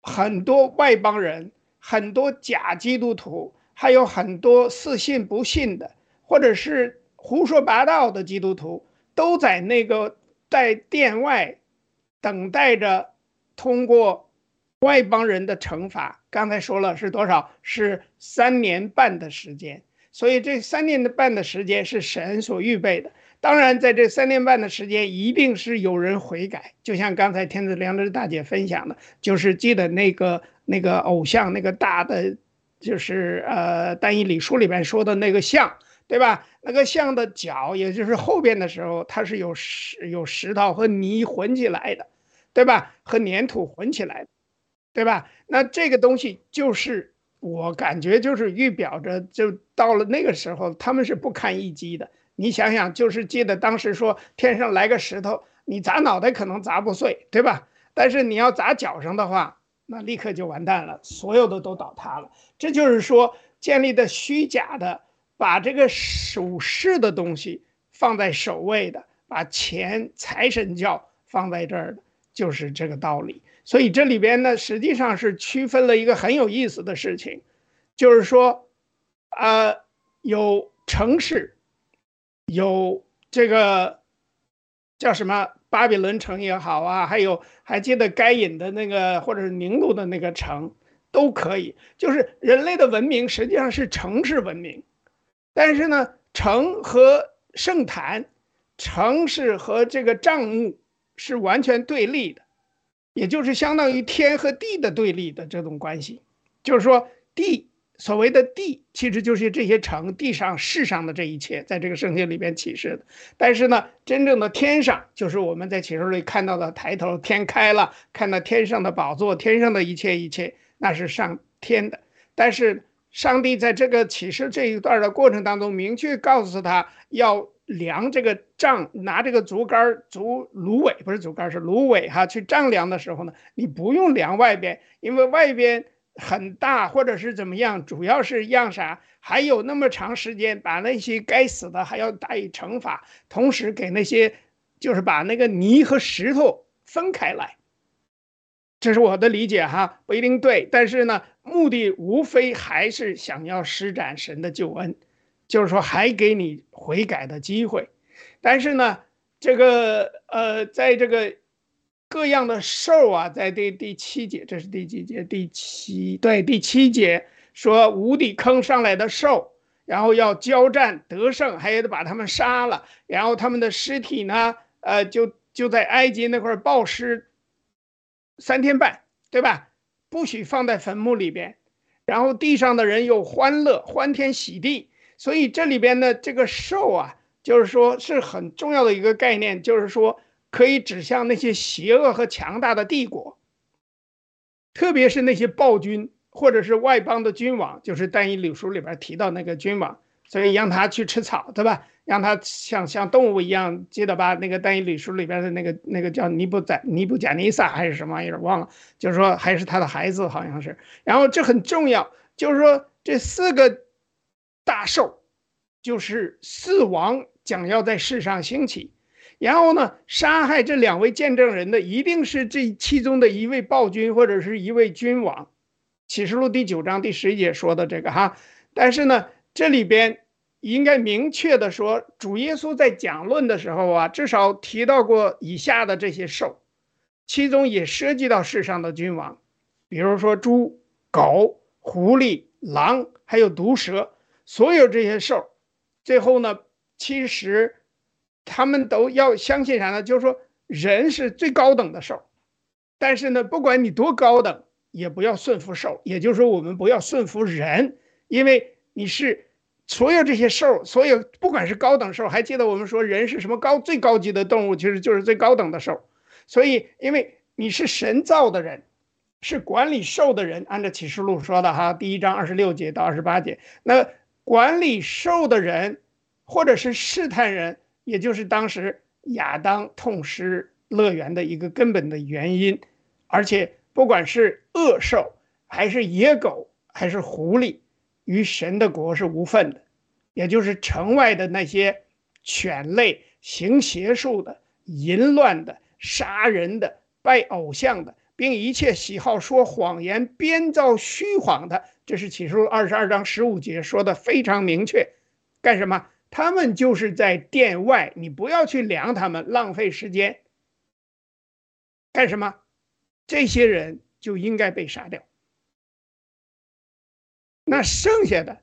很多外邦人、很多假基督徒，还有很多似信不信的，或者是胡说八道的基督徒，都在那个在殿外等待着通过外邦人的惩罚。刚才说了是多少？是三年半的时间。所以这三年半的时间是神所预备的。当然，在这三年半的时间，一定是有人悔改。就像刚才天子良知大姐分享的，就是记得那个那个偶像，那个大的，就是呃《单一礼书》里边说的那个像，对吧？那个像的脚，也就是后边的时候，它是有石有石头和泥混起来的，对吧？和粘土混起来，对吧？那这个东西就是。我感觉就是预表着，就到了那个时候，他们是不堪一击的。你想想，就是记得当时说天上来个石头，你砸脑袋可能砸不碎，对吧？但是你要砸脚上的话，那立刻就完蛋了，所有的都倒塌了。这就是说，建立的虚假的，把这个属世的东西放在首位的，把钱财神教放在这儿的，就是这个道理。所以这里边呢，实际上是区分了一个很有意思的事情，就是说，啊，有城市，有这个叫什么巴比伦城也好啊，还有还记得该隐的那个或者是宁路的那个城，都可以。就是人类的文明实际上是城市文明，但是呢，城和圣坛，城市和这个账目是完全对立的。也就是相当于天和地的对立的这种关系，就是说地所谓的地，其实就是这些城，地上、世上的这一切，在这个圣经里边启示的。但是呢，真正的天上，就是我们在启示里看到的，抬头天开了，看到天上的宝座，天上的一切一切，那是上天的。但是上帝在这个启示这一段的过程当中，明确告诉他要量这个杖，拿这个竹竿、竹芦苇，不是竹竿，是芦苇哈，去丈量的时候呢，你不用量外边，因为外边。很大，或者是怎么样？主要是让啥？还有那么长时间，把那些该死的还要带以惩罚，同时给那些，就是把那个泥和石头分开来。这是我的理解哈，不一定对，但是呢，目的无非还是想要施展神的救恩，就是说还给你悔改的机会。但是呢，这个呃，在这个。各样的兽啊，在第第七节，这是第几节？第七对，第七节说无底坑上来的兽，然后要交战得胜，还得把他们杀了，然后他们的尸体呢，呃，就就在埃及那块暴尸三天半，对吧？不许放在坟墓里边，然后地上的人又欢乐，欢天喜地。所以这里边的这个兽啊，就是说是很重要的一个概念，就是说。可以指向那些邪恶和强大的帝国，特别是那些暴君或者是外邦的君王，就是《但以理书》里边提到那个君王，所以让他去吃草，对吧？让他像像动物一样，记得吧？那个《但以理书》里边的那个那个叫尼布宰尼布贾尼撒还是什么玩意儿，忘了，就是说还是他的孩子，好像是。然后这很重要，就是说这四个大兽，就是四王将要在世上兴起。然后呢，杀害这两位见证人的一定是这其中的一位暴君或者是一位君王，《启示录》第九章第十一节说的这个哈。但是呢，这里边应该明确的说，主耶稣在讲论的时候啊，至少提到过以下的这些兽，其中也涉及到世上的君王，比如说猪、狗、狐狸、狼，还有毒蛇，所有这些兽，最后呢，其实。他们都要相信啥呢？就是说，人是最高等的兽，但是呢，不管你多高等，也不要顺服兽。也就是说，我们不要顺服人，因为你是所有这些兽，所有不管是高等兽，还记得我们说人是什么高最高级的动物，其实就是最高等的兽。所以，因为你是神造的人，是管理兽的人，按照启示录说的哈，第一章二十六节到二十八节，那管理兽的人，或者是试探人。也就是当时亚当痛失乐园的一个根本的原因，而且不管是恶兽，还是野狗，还是狐狸，与神的国是无份的。也就是城外的那些犬类、行邪术的、淫乱的、杀人的、拜偶像的，并一切喜好说谎言、编造虚谎的，这是启示录二十二章十五节说的非常明确。干什么？他们就是在殿外，你不要去量他们，浪费时间。干什么？这些人就应该被杀掉。那剩下的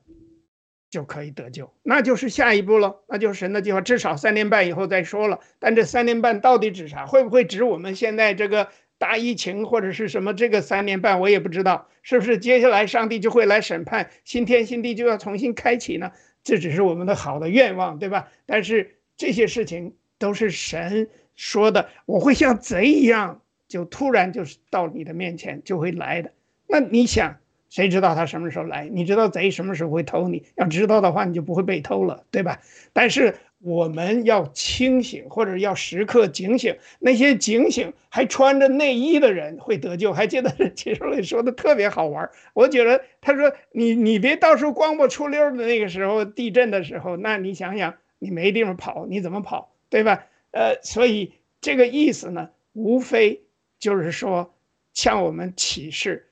就可以得救，那就是下一步了，那就是神的计划。至少三年半以后再说了。但这三年半到底指啥？会不会指我们现在这个大疫情或者是什么？这个三年半我也不知道，是不是接下来上帝就会来审判，新天新地就要重新开启呢？这只是我们的好的愿望，对吧？但是这些事情都是神说的，我会像贼一样，就突然就是到你的面前就会来的。那你想，谁知道他什么时候来？你知道贼什么时候会偷你？要知道的话，你就不会被偷了，对吧？但是。我们要清醒，或者要时刻警醒。那些警醒还穿着内衣的人会得救。还记得解说里说的特别好玩。我觉得他说你你别到时候光不出溜的那个时候地震的时候，那你想想你没地方跑，你怎么跑，对吧？呃，所以这个意思呢，无非就是说，向我们启示，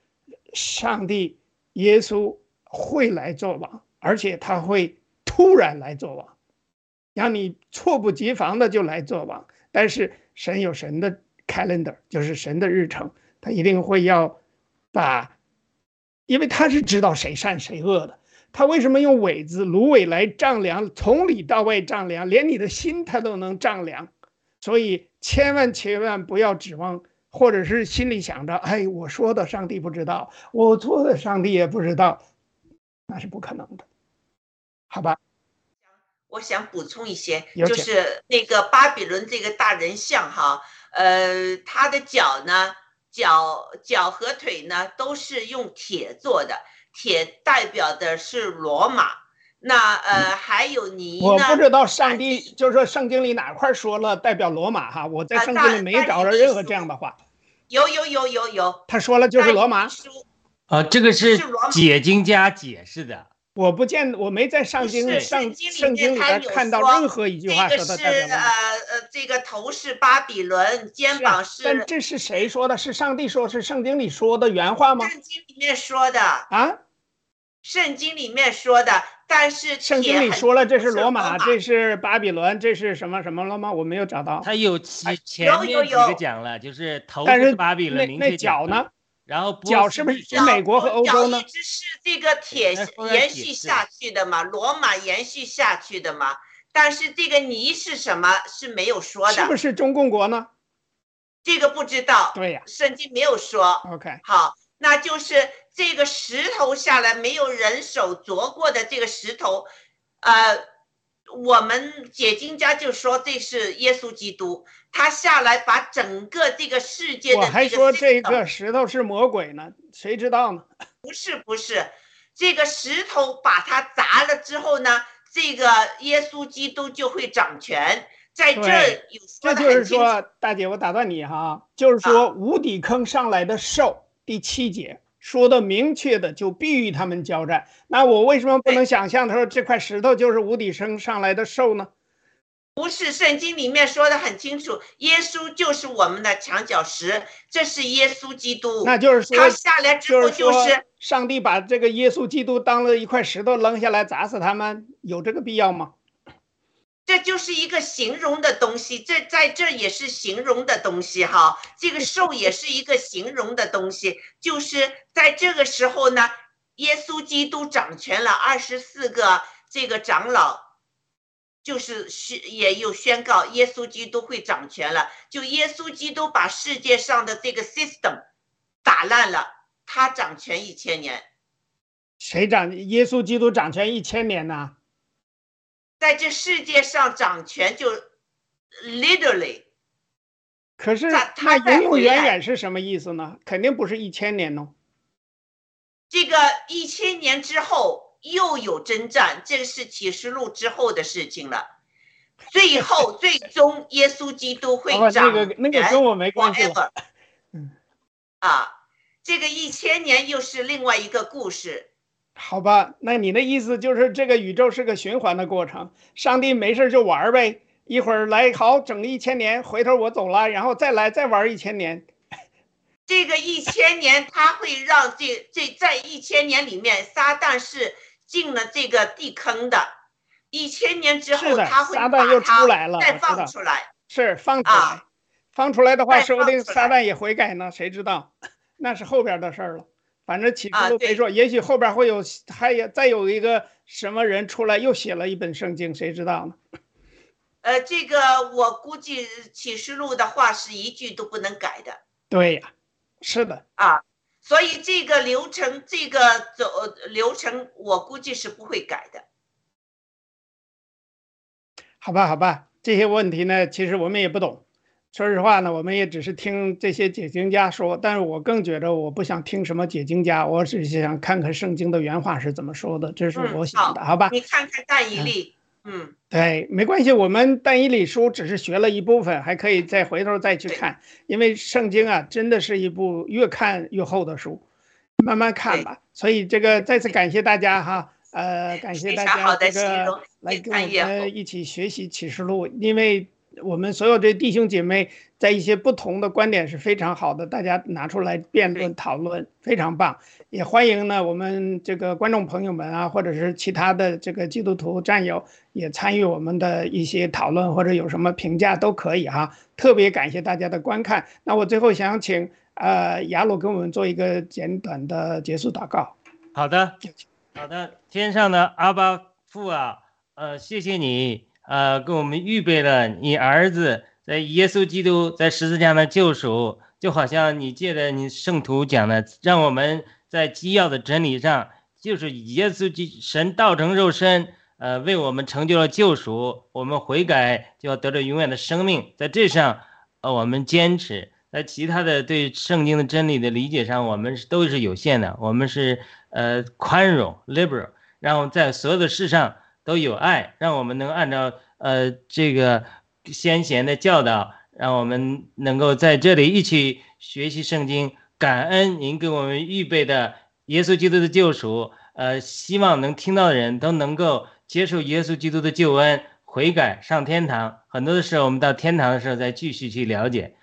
上帝耶稣会来做王，而且他会突然来做王。让你猝不及防的就来做王，但是神有神的 calendar，就是神的日程，他一定会要把，因为他是知道谁善谁恶的。他为什么用苇子、芦苇来丈量，从里到外丈量，连你的心他都能丈量？所以千万千万不要指望，或者是心里想着，哎，我说的上帝不知道，我做的上帝也不知道。那是不可能的，好吧？我想补充一些，就是那个巴比伦这个大人像哈，呃，他的脚呢，脚脚和腿呢都是用铁做的，铁代表的是罗马。那呃还有泥呢？我不知道上帝就是说圣经里哪块说了代表罗马哈，我在啊圣经里没找着任何这样的话。有有有有有，他说了就是罗马书啊，这个是解经家解释的。我不见我没在上经不是上圣经里圣经里看到任何一句话这个是说它代表罗呃马。呃，这个头是巴比伦，肩膀是但这是谁说的？是上帝说，是圣经里说的原话吗？圣经里面说的，啊，圣经里面说的，但是圣经里说了这是是罗马，这是巴比伦，这是什么什么了吗？我没有找到。他有前有面几有个讲了，就是头但是是巴比伦，那那？脚呢？然后脚是不是美国和欧洲呢脚一直是这个铁延续下去的嘛，罗马延续下去的嘛。但是这个泥是什么是没有说的，是不是中共国呢？这个不知道，对呀。圣经没有说。OK，好，那就是这个石头下来没有人手凿过的这个石头，呃，我们解经家就说这是耶稣基督，他下来把整个这个世界的我还说这个石头是魔鬼呢，谁知道呢？不是不是，这个石头把它砸了之后呢，这个耶稣基督就会掌权，在这有说这就是。说，大姐，我打断你哈，就是说无底坑上来的兽，第七节说的明确的，就必与他们交战。那我为什么不能想象他说这块石头就是无底坑上来的兽呢？不是圣经里面说的很清楚，耶稣就是我们的墙角石，这是耶稣基督。那就是说他，下来之后就是就是，上帝把这个耶稣基督当了一块石头扔下来砸死他们，有这个必要吗？这就是一个形容的东西，这在这也是形容的东西哈。这个兽也是一个形容的东西，就是在这个时候呢，耶稣基督掌权了，二十四个这个长老，就是宣也有宣告耶稣基督会掌权了，就耶稣基督把世界上的这个 system 打烂了，他掌权一千年，谁掌耶稣基督掌权一千年呢？在这世界上掌权就 literally。可是他他那永永远远是什么意思呢？肯定不是一千年哦。这个一千年之后又有征战，这个是启示录之后的事情了。最后，最终耶稣基督会那个那个跟我没关系。嗯，啊，这个一千年又是另外一个故事。好吧，那你的意思就是这个宇宙是个循环的过程，上帝没事就玩儿呗，一会儿来好整一千年，回头我走了，然后再来再玩一千年。这个一千年，他会让这这在一千年里面，撒旦是进了这个地坑的。一千年之后，是会撒旦又出来了再放出来。是放出来，啊放出来的话，说不定撒旦也悔改呢，谁知道？那是后边的事儿了。反正启示录没说，也许后边会有，还有再有一个什么人出来又写了一本圣经，谁知道呢？呃，这个我估计启示录的话是一句都不能改的。对呀，是的，啊，所以这个流程，这个走流程，我估计是不会改的。好吧，好吧，这些问题呢，其实我们也不懂。说实话呢，我们也只是听这些解经家说，但是我更觉得我不想听什么解经家，我只是想看看圣经的原话是怎么说的，这是嗯我想的，好吧？你看看但以利，嗯，对，没关系，我们但以理书只是学了一部分，还可以再回头再去看，因为圣经啊，真的是一部越看越厚的书，慢慢看吧。所以这个再次感谢大家哈，呃，感谢大家这个来跟我们一起学习启示录，因为我们所有的弟兄姐妹在一些不同的观点是非常好的，大家拿出来辩论讨论，非常棒。也欢迎呢我们这个观众朋友们啊，或者是其他的这个基督徒战友也参与我们的一些讨论，或者有什么评价都可以哈。特别感谢大家的观看。那我最后想请呃雅鲁跟我们做一个简短的结束祷告。好的，好的，天上的阿巴父啊，呃，谢谢你，呃，给我们预备了你儿子在耶稣基督在十字架的救赎，就好像你借着你圣徒讲的，让我们在基要的真理上就是耶稣基神道成肉身，呃，为我们成就了救赎，我们悔改就要得着永远的生命，在这上，呃，我们坚持。在其他的对圣经的真理的理解上，我们是都是有限的，我们是呃宽容 liberal，然后在所有的事上都有爱，让我们能按照呃这个先贤的教导，让我们能够在这里一起学习圣经，感恩您给我们预备的耶稣基督的救赎，呃，希望能听到的人都能够接受耶稣基督的救恩，悔改上天堂。很多的时候，我们到天堂的时候再继续去了解。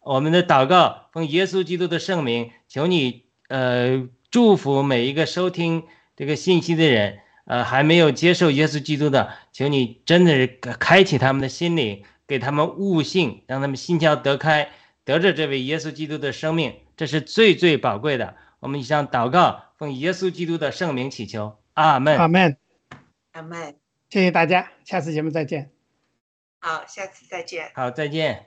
我们的祷告奉耶稣基督的圣名，求你呃祝福每一个收听这个信息的人，呃还没有接受耶稣基督的，求你真的是开启他们的心灵，给他们悟性，让他们心窍得开，得着这位耶稣基督的生命，这是最最宝贵的。我们以上祷告奉耶稣基督的圣名祈求，阿门。阿门。阿门。谢谢大家，下次节目再见。好，下次再见。好，再见。